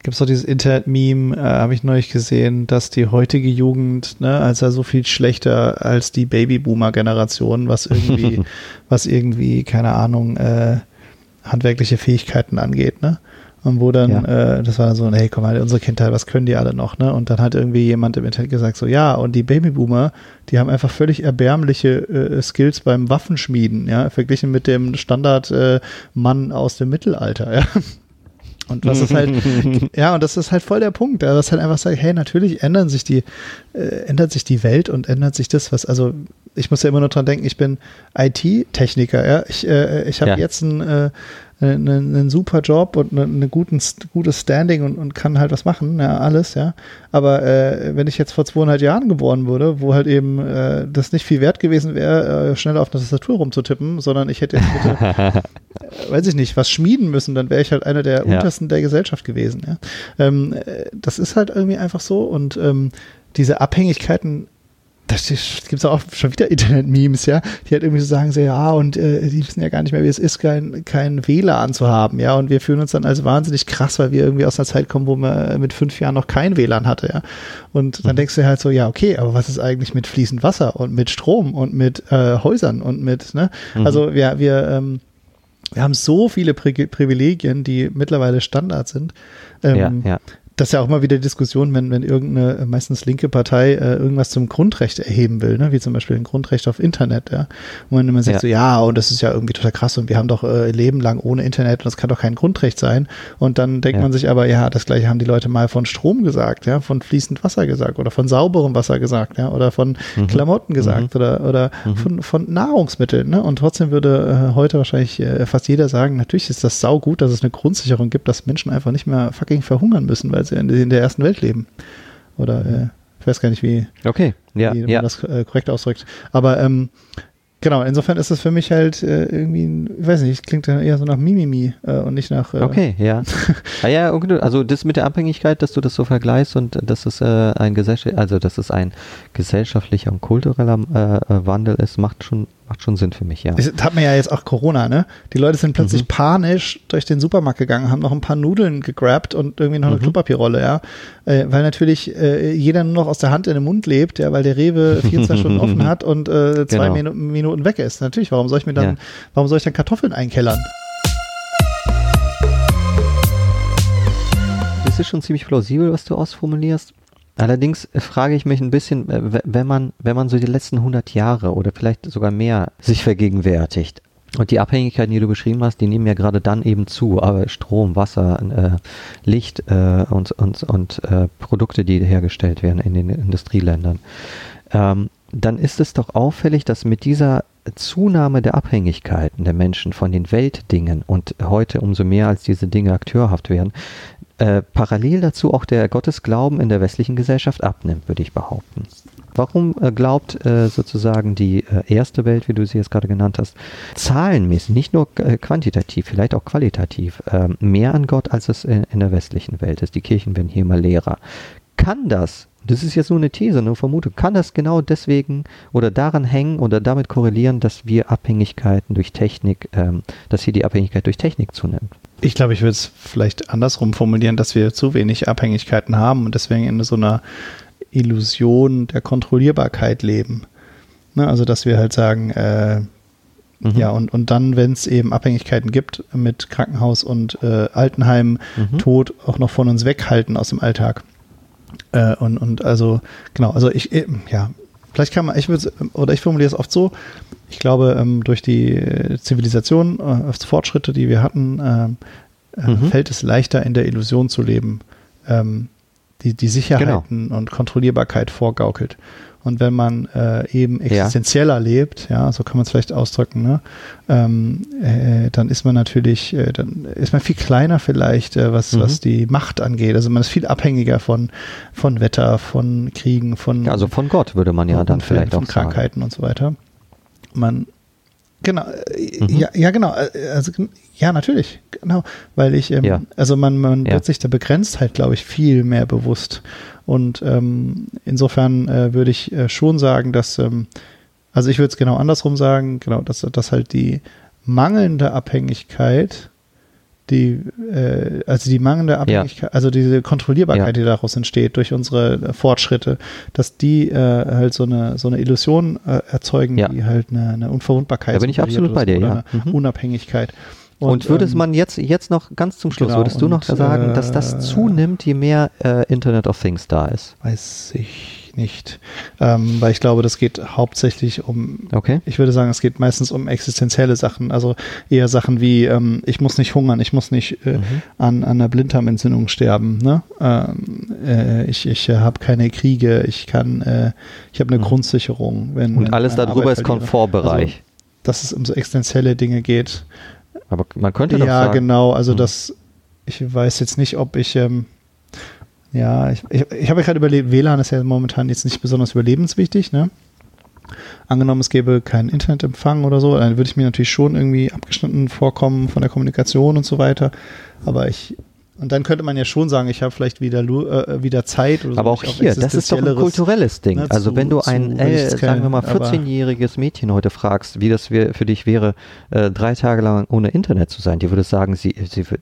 gibt es doch dieses Internet-Meme, äh, habe ich neulich gesehen, dass die heutige Jugend, ne, als er so viel schlechter als die Babyboomer-Generation, was irgendwie, was irgendwie, keine Ahnung, äh, handwerkliche Fähigkeiten angeht, ne? Und wo dann, ja. äh, das war dann so, hey, komm mal, unsere Kindheit, was können die alle noch, ne? Und dann hat irgendwie jemand im Internet gesagt, so, ja, und die Babyboomer, die haben einfach völlig erbärmliche äh, Skills beim Waffenschmieden, ja, verglichen mit dem Standardmann äh, aus dem Mittelalter, ja. Und was ist halt, ja, und das ist halt voll der Punkt, ja, was halt einfach sagt, hey, natürlich ändern sich die, äh, ändert sich die Welt und ändert sich das, was, also ich muss ja immer nur dran denken, ich bin IT-Techniker, ja. Ich, äh, ich habe ja. jetzt ein äh, einen, einen super Job und eine, eine guten, gutes Standing und, und kann halt was machen, ja, alles, ja. Aber äh, wenn ich jetzt vor 200 Jahren geboren wurde, wo halt eben äh, das nicht viel wert gewesen wäre, äh, schnell auf eine Tastatur rumzutippen, sondern ich hätte jetzt bitte, äh, weiß ich nicht, was schmieden müssen, dann wäre ich halt einer der ja. untersten der Gesellschaft gewesen, ja. Ähm, äh, das ist halt irgendwie einfach so und ähm, diese Abhängigkeiten da gibt es auch schon wieder Internet-Memes, ja, die halt irgendwie so sagen, so, ja, und äh, die wissen ja gar nicht mehr, wie es ist, kein, kein WLAN zu haben, ja, und wir fühlen uns dann als wahnsinnig krass, weil wir irgendwie aus einer Zeit kommen, wo man mit fünf Jahren noch kein WLAN hatte, ja. Und dann mhm. denkst du halt so, ja, okay, aber was ist eigentlich mit fließend Wasser und mit Strom und mit äh, Häusern und mit, ne? Mhm. Also wir, wir, ähm, wir haben so viele Pri Privilegien, die mittlerweile Standard sind. Ähm, ja, ja das ist ja auch immer wieder Diskussion, wenn, wenn irgendeine äh, meistens linke Partei äh, irgendwas zum Grundrecht erheben will, ne? wie zum Beispiel ein Grundrecht auf Internet, ja. Und wenn man sagt ja. so, ja, und das ist ja irgendwie total krass und wir haben doch äh, Leben lang ohne Internet und das kann doch kein Grundrecht sein. Und dann denkt ja. man sich aber, ja, das gleiche haben die Leute mal von Strom gesagt, ja, von fließend Wasser gesagt oder von sauberem Wasser gesagt, ja, oder von mhm. Klamotten gesagt mhm. oder, oder mhm. von, von Nahrungsmitteln, ne? Und trotzdem würde äh, heute wahrscheinlich äh, fast jeder sagen, natürlich ist das saugut, dass es eine Grundsicherung gibt, dass Menschen einfach nicht mehr fucking verhungern müssen, weil sie in der ersten Welt leben. Oder äh, ich weiß gar nicht, wie, okay. ja, wie man ja. das äh, korrekt ausdrückt. Aber ähm, genau, insofern ist das für mich halt äh, irgendwie, ich weiß nicht, klingt dann eher so nach Mimimi äh, und nicht nach. Äh, okay, ja. ah, ja, also das mit der Abhängigkeit, dass du das so vergleichst und dass es ein Gesellschaft, also dass es ein gesellschaftlicher und kultureller äh, Wandel ist, macht schon macht schon Sinn für mich, ja. Das hat man ja jetzt auch Corona, ne? Die Leute sind plötzlich mhm. panisch durch den Supermarkt gegangen, haben noch ein paar Nudeln gegrabt und irgendwie noch eine mhm. Klopapierrolle, ja. Äh, weil natürlich äh, jeder nur noch aus der Hand in den Mund lebt, ja, weil der Rewe 24 Stunden offen hat und äh, zwei genau. Minu Minuten weg ist. Natürlich, warum soll ich mir dann, ja. warum soll ich dann Kartoffeln einkellern? Das ist schon ziemlich plausibel, was du ausformulierst. Allerdings äh, frage ich mich ein bisschen, äh, wenn man, wenn man so die letzten 100 Jahre oder vielleicht sogar mehr sich vergegenwärtigt, und die Abhängigkeiten, die du beschrieben hast, die nehmen ja gerade dann eben zu. Aber Strom, Wasser, äh, Licht äh, und, und, und äh, Produkte, die hergestellt werden in den Industrieländern. Ähm, dann ist es doch auffällig, dass mit dieser Zunahme der Abhängigkeiten der Menschen von den Weltdingen und heute umso mehr als diese Dinge akteurhaft werden, äh, parallel dazu auch der Gottesglauben in der westlichen Gesellschaft abnimmt, würde ich behaupten. Warum äh, glaubt äh, sozusagen die äh, erste Welt, wie du sie jetzt gerade genannt hast, zahlenmäßig, nicht nur äh, quantitativ, vielleicht auch qualitativ, ähm, mehr an Gott, als es in, in der westlichen Welt ist? Die Kirchen werden hier immer leerer. Kann das das ist jetzt nur eine These, eine Vermutung. Kann das genau deswegen oder daran hängen oder damit korrelieren, dass wir Abhängigkeiten durch Technik, ähm, dass hier die Abhängigkeit durch Technik zunimmt? Ich glaube, ich würde es vielleicht andersrum formulieren, dass wir zu wenig Abhängigkeiten haben und deswegen in so einer Illusion der Kontrollierbarkeit leben. Ne, also, dass wir halt sagen, äh, mhm. ja, und, und dann, wenn es eben Abhängigkeiten gibt mit Krankenhaus und äh, Altenheim, mhm. Tod auch noch von uns weghalten aus dem Alltag. Äh, und, und also, genau, also ich, äh, ja, vielleicht kann man, ich würde, oder ich formuliere es oft so, ich glaube, ähm, durch die Zivilisation, äh, Fortschritte, die wir hatten, äh, äh, mhm. fällt es leichter, in der Illusion zu leben, ähm, die die Sicherheiten genau. und Kontrollierbarkeit vorgaukelt. Und wenn man äh, eben existenzieller ja. lebt, ja, so kann man es vielleicht ausdrücken, ne, ähm, äh, dann ist man natürlich, äh, dann ist man viel kleiner vielleicht, äh, was, mhm. was die Macht angeht. Also man ist viel abhängiger von, von Wetter, von Kriegen, von ja, also von Gott würde man ja dann vielleicht von auch Krankheiten sagen. und so weiter man Genau, äh, mhm. ja, ja, genau. Äh, also, ja, natürlich, genau. Weil ich, ähm, ja. also man, man ja. wird sich der Begrenztheit, glaube ich, viel mehr bewusst. Und ähm, insofern äh, würde ich äh, schon sagen, dass, ähm, also ich würde es genau andersrum sagen, genau, dass, dass halt die mangelnde Abhängigkeit die, äh, also die mangelnde Abhängigkeit, ja. also diese Kontrollierbarkeit, ja. die daraus entsteht durch unsere äh, Fortschritte, dass die äh, halt so eine, so eine Illusion äh, erzeugen, ja. die halt eine, eine Unverwundbarkeit. Da bin ich absolut bei dir, ja. Mhm. Unabhängigkeit. Und, und würdest ähm, man jetzt, jetzt noch ganz zum Schluss, genau, würdest du noch sagen, dass das äh, zunimmt, je mehr äh, Internet of Things da ist? Weiß ich nicht. Ähm, weil ich glaube, das geht hauptsächlich um, okay. ich würde sagen, es geht meistens um existenzielle Sachen. Also eher Sachen wie, ähm, ich muss nicht hungern, ich muss nicht äh, mhm. an, an einer Blinddarmentzündung sterben. Ne? Ähm, äh, ich ich äh, habe keine Kriege, ich kann, äh, ich habe eine mhm. Grundsicherung. Wenn, Und alles darüber ist Komfortbereich. Also, dass es um so existenzielle Dinge geht. Aber man könnte ja, doch sagen. Ja, genau. Also mhm. das, ich weiß jetzt nicht, ob ich, ähm, ja, ich, ich, ich habe gerade überlegt, WLAN ist ja momentan jetzt nicht besonders überlebenswichtig, ne? Angenommen, es gäbe keinen Internetempfang oder so, dann würde ich mir natürlich schon irgendwie abgeschnitten vorkommen von der Kommunikation und so weiter. Aber ich, und dann könnte man ja schon sagen, ich habe vielleicht wieder, äh, wieder Zeit. Oder so, aber auch hier, das ist doch ein kulturelles Ding. Ne, also zu, wenn du ein, äh, sagen wir mal, 14-jähriges Mädchen heute fragst, wie das für dich wäre, äh, drei Tage lang ohne Internet zu sein, die würde sagen, sie, sie wird,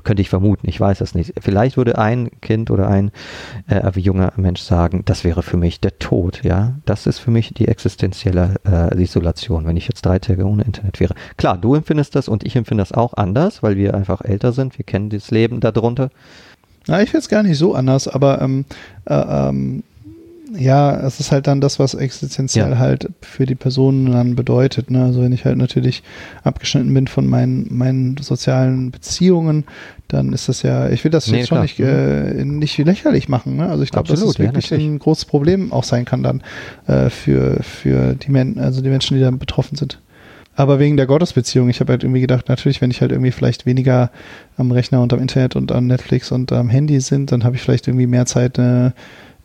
könnte ich vermuten, ich weiß es nicht. Vielleicht würde ein Kind oder ein äh, junger Mensch sagen, das wäre für mich der Tod, ja. Das ist für mich die existenzielle äh, Isolation, wenn ich jetzt drei Tage ohne Internet wäre. Klar, du empfindest das und ich empfinde das auch anders, weil wir einfach älter sind, wir kennen das Leben darunter. Na, ich finde es gar nicht so anders, aber ähm, äh, ähm, ja, es ist halt dann das, was existenziell ja. halt für die Personen dann bedeutet. Ne? Also wenn ich halt natürlich abgeschnitten bin von meinen, meinen sozialen Beziehungen, dann ist das ja, ich will das nee, jetzt schon nicht, äh, nicht lächerlich machen. Ne? Also ich glaube, dass es wirklich ja, ein großes Problem auch sein kann dann äh, für, für die, Men also die Menschen, die da betroffen sind. Aber wegen der Gottesbeziehung, ich habe halt irgendwie gedacht, natürlich, wenn ich halt irgendwie vielleicht weniger am Rechner und am Internet und am Netflix und am Handy sind, dann habe ich vielleicht irgendwie mehr Zeit, äh,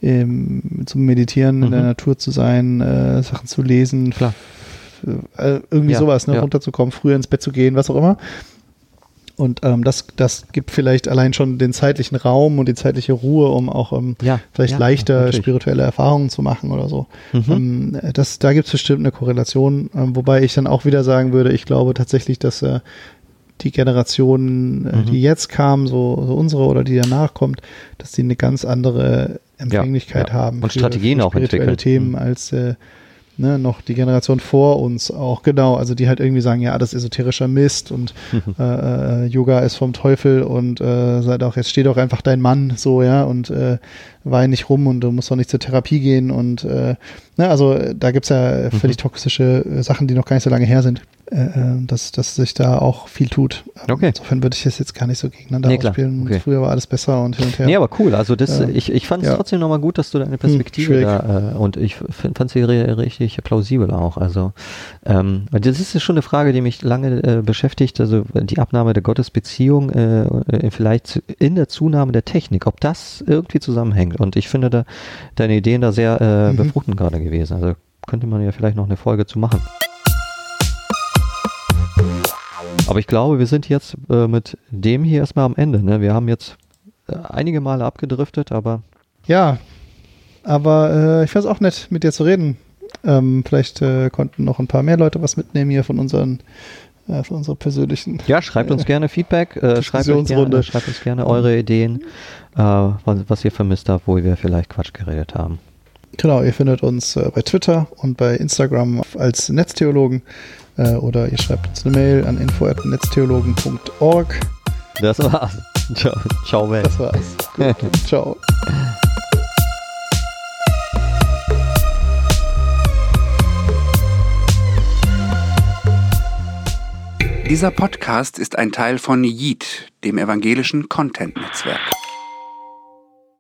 ähm, zum Meditieren mhm. in der mhm. Natur zu sein, äh, Sachen zu lesen, Klar. Äh, irgendwie ja, sowas, ne, ja. runterzukommen, früher ins Bett zu gehen, was auch immer. Und ähm, das, das gibt vielleicht allein schon den zeitlichen Raum und die zeitliche Ruhe, um auch ähm, Ja, vielleicht ja, leichter natürlich. spirituelle Erfahrungen zu machen oder so. Mhm. Ähm, das, da gibt es bestimmt eine Korrelation, ähm, wobei ich dann auch wieder sagen würde, ich glaube tatsächlich, dass äh, die Generationen, äh, Mhm. die jetzt kamen, so, so unsere oder die danach kommt, dass die eine ganz andere Empfänglichkeit ja. haben Und Strategien auch spirituelle entwickeln. Themen Mhm. als äh, ne, noch die Generation vor uns auch, genau, also die halt irgendwie sagen, ja, das ist esoterischer Mist und äh, äh, Yoga ist vom Teufel und äh, sei doch, jetzt steht doch einfach dein Mann so, ja, und äh, wein nicht rum und du musst doch nicht zur Therapie gehen und äh, ne, also äh, da gibt's ja völlig Mhm. toxische äh, Sachen, die noch gar nicht so lange her sind, dass, dass sich da auch viel tut. Ähm, Okay. Insofern würde ich es jetzt gar nicht so gegeneinander Nee, ausspielen. Okay. Früher war alles besser und hin und her. Nee, aber cool. Also das, Ja. ich, ich fand es Ja. trotzdem nochmal gut, dass du deine Perspektive schwierig. da äh, und ich fand sie richtig plausibel auch. Also ähm, das ist ja schon eine Frage, die mich lange äh, beschäftigt. Also die Abnahme der Gottesbeziehung äh, äh, vielleicht in der Zunahme der Technik, ob das irgendwie zusammenhängt. Und ich finde da deine Ideen da sehr äh, Mhm. befruchtend gerade gewesen. Also könnte man ja vielleicht noch eine Folge zu machen. Aber ich glaube, wir sind jetzt äh, mit dem hier erstmal am Ende. Ne? Wir haben jetzt äh, einige Male abgedriftet, aber Ja, aber äh, ich fand es auch nett, mit dir zu reden. Ähm, vielleicht äh, konnten noch ein paar mehr Leute was mitnehmen hier von unseren, äh, von unserer persönlichen. ja, schreibt uns gerne Feedback, äh, schreibt, uns gerne, schreibt uns gerne eure Ideen, äh, was, was ihr vermisst habt, wo wir vielleicht Quatsch geredet haben. Genau, ihr findet uns äh, bei Twitter und bei Instagram als Netztheologen äh, oder ihr schreibt uns eine Mail an info@netztheologen.org. Das war's. Ciao, ciao Welt. Das war's. Gut. Ciao. Dieser Podcast ist ein Teil von Yeet, dem evangelischen Content-Netzwerk.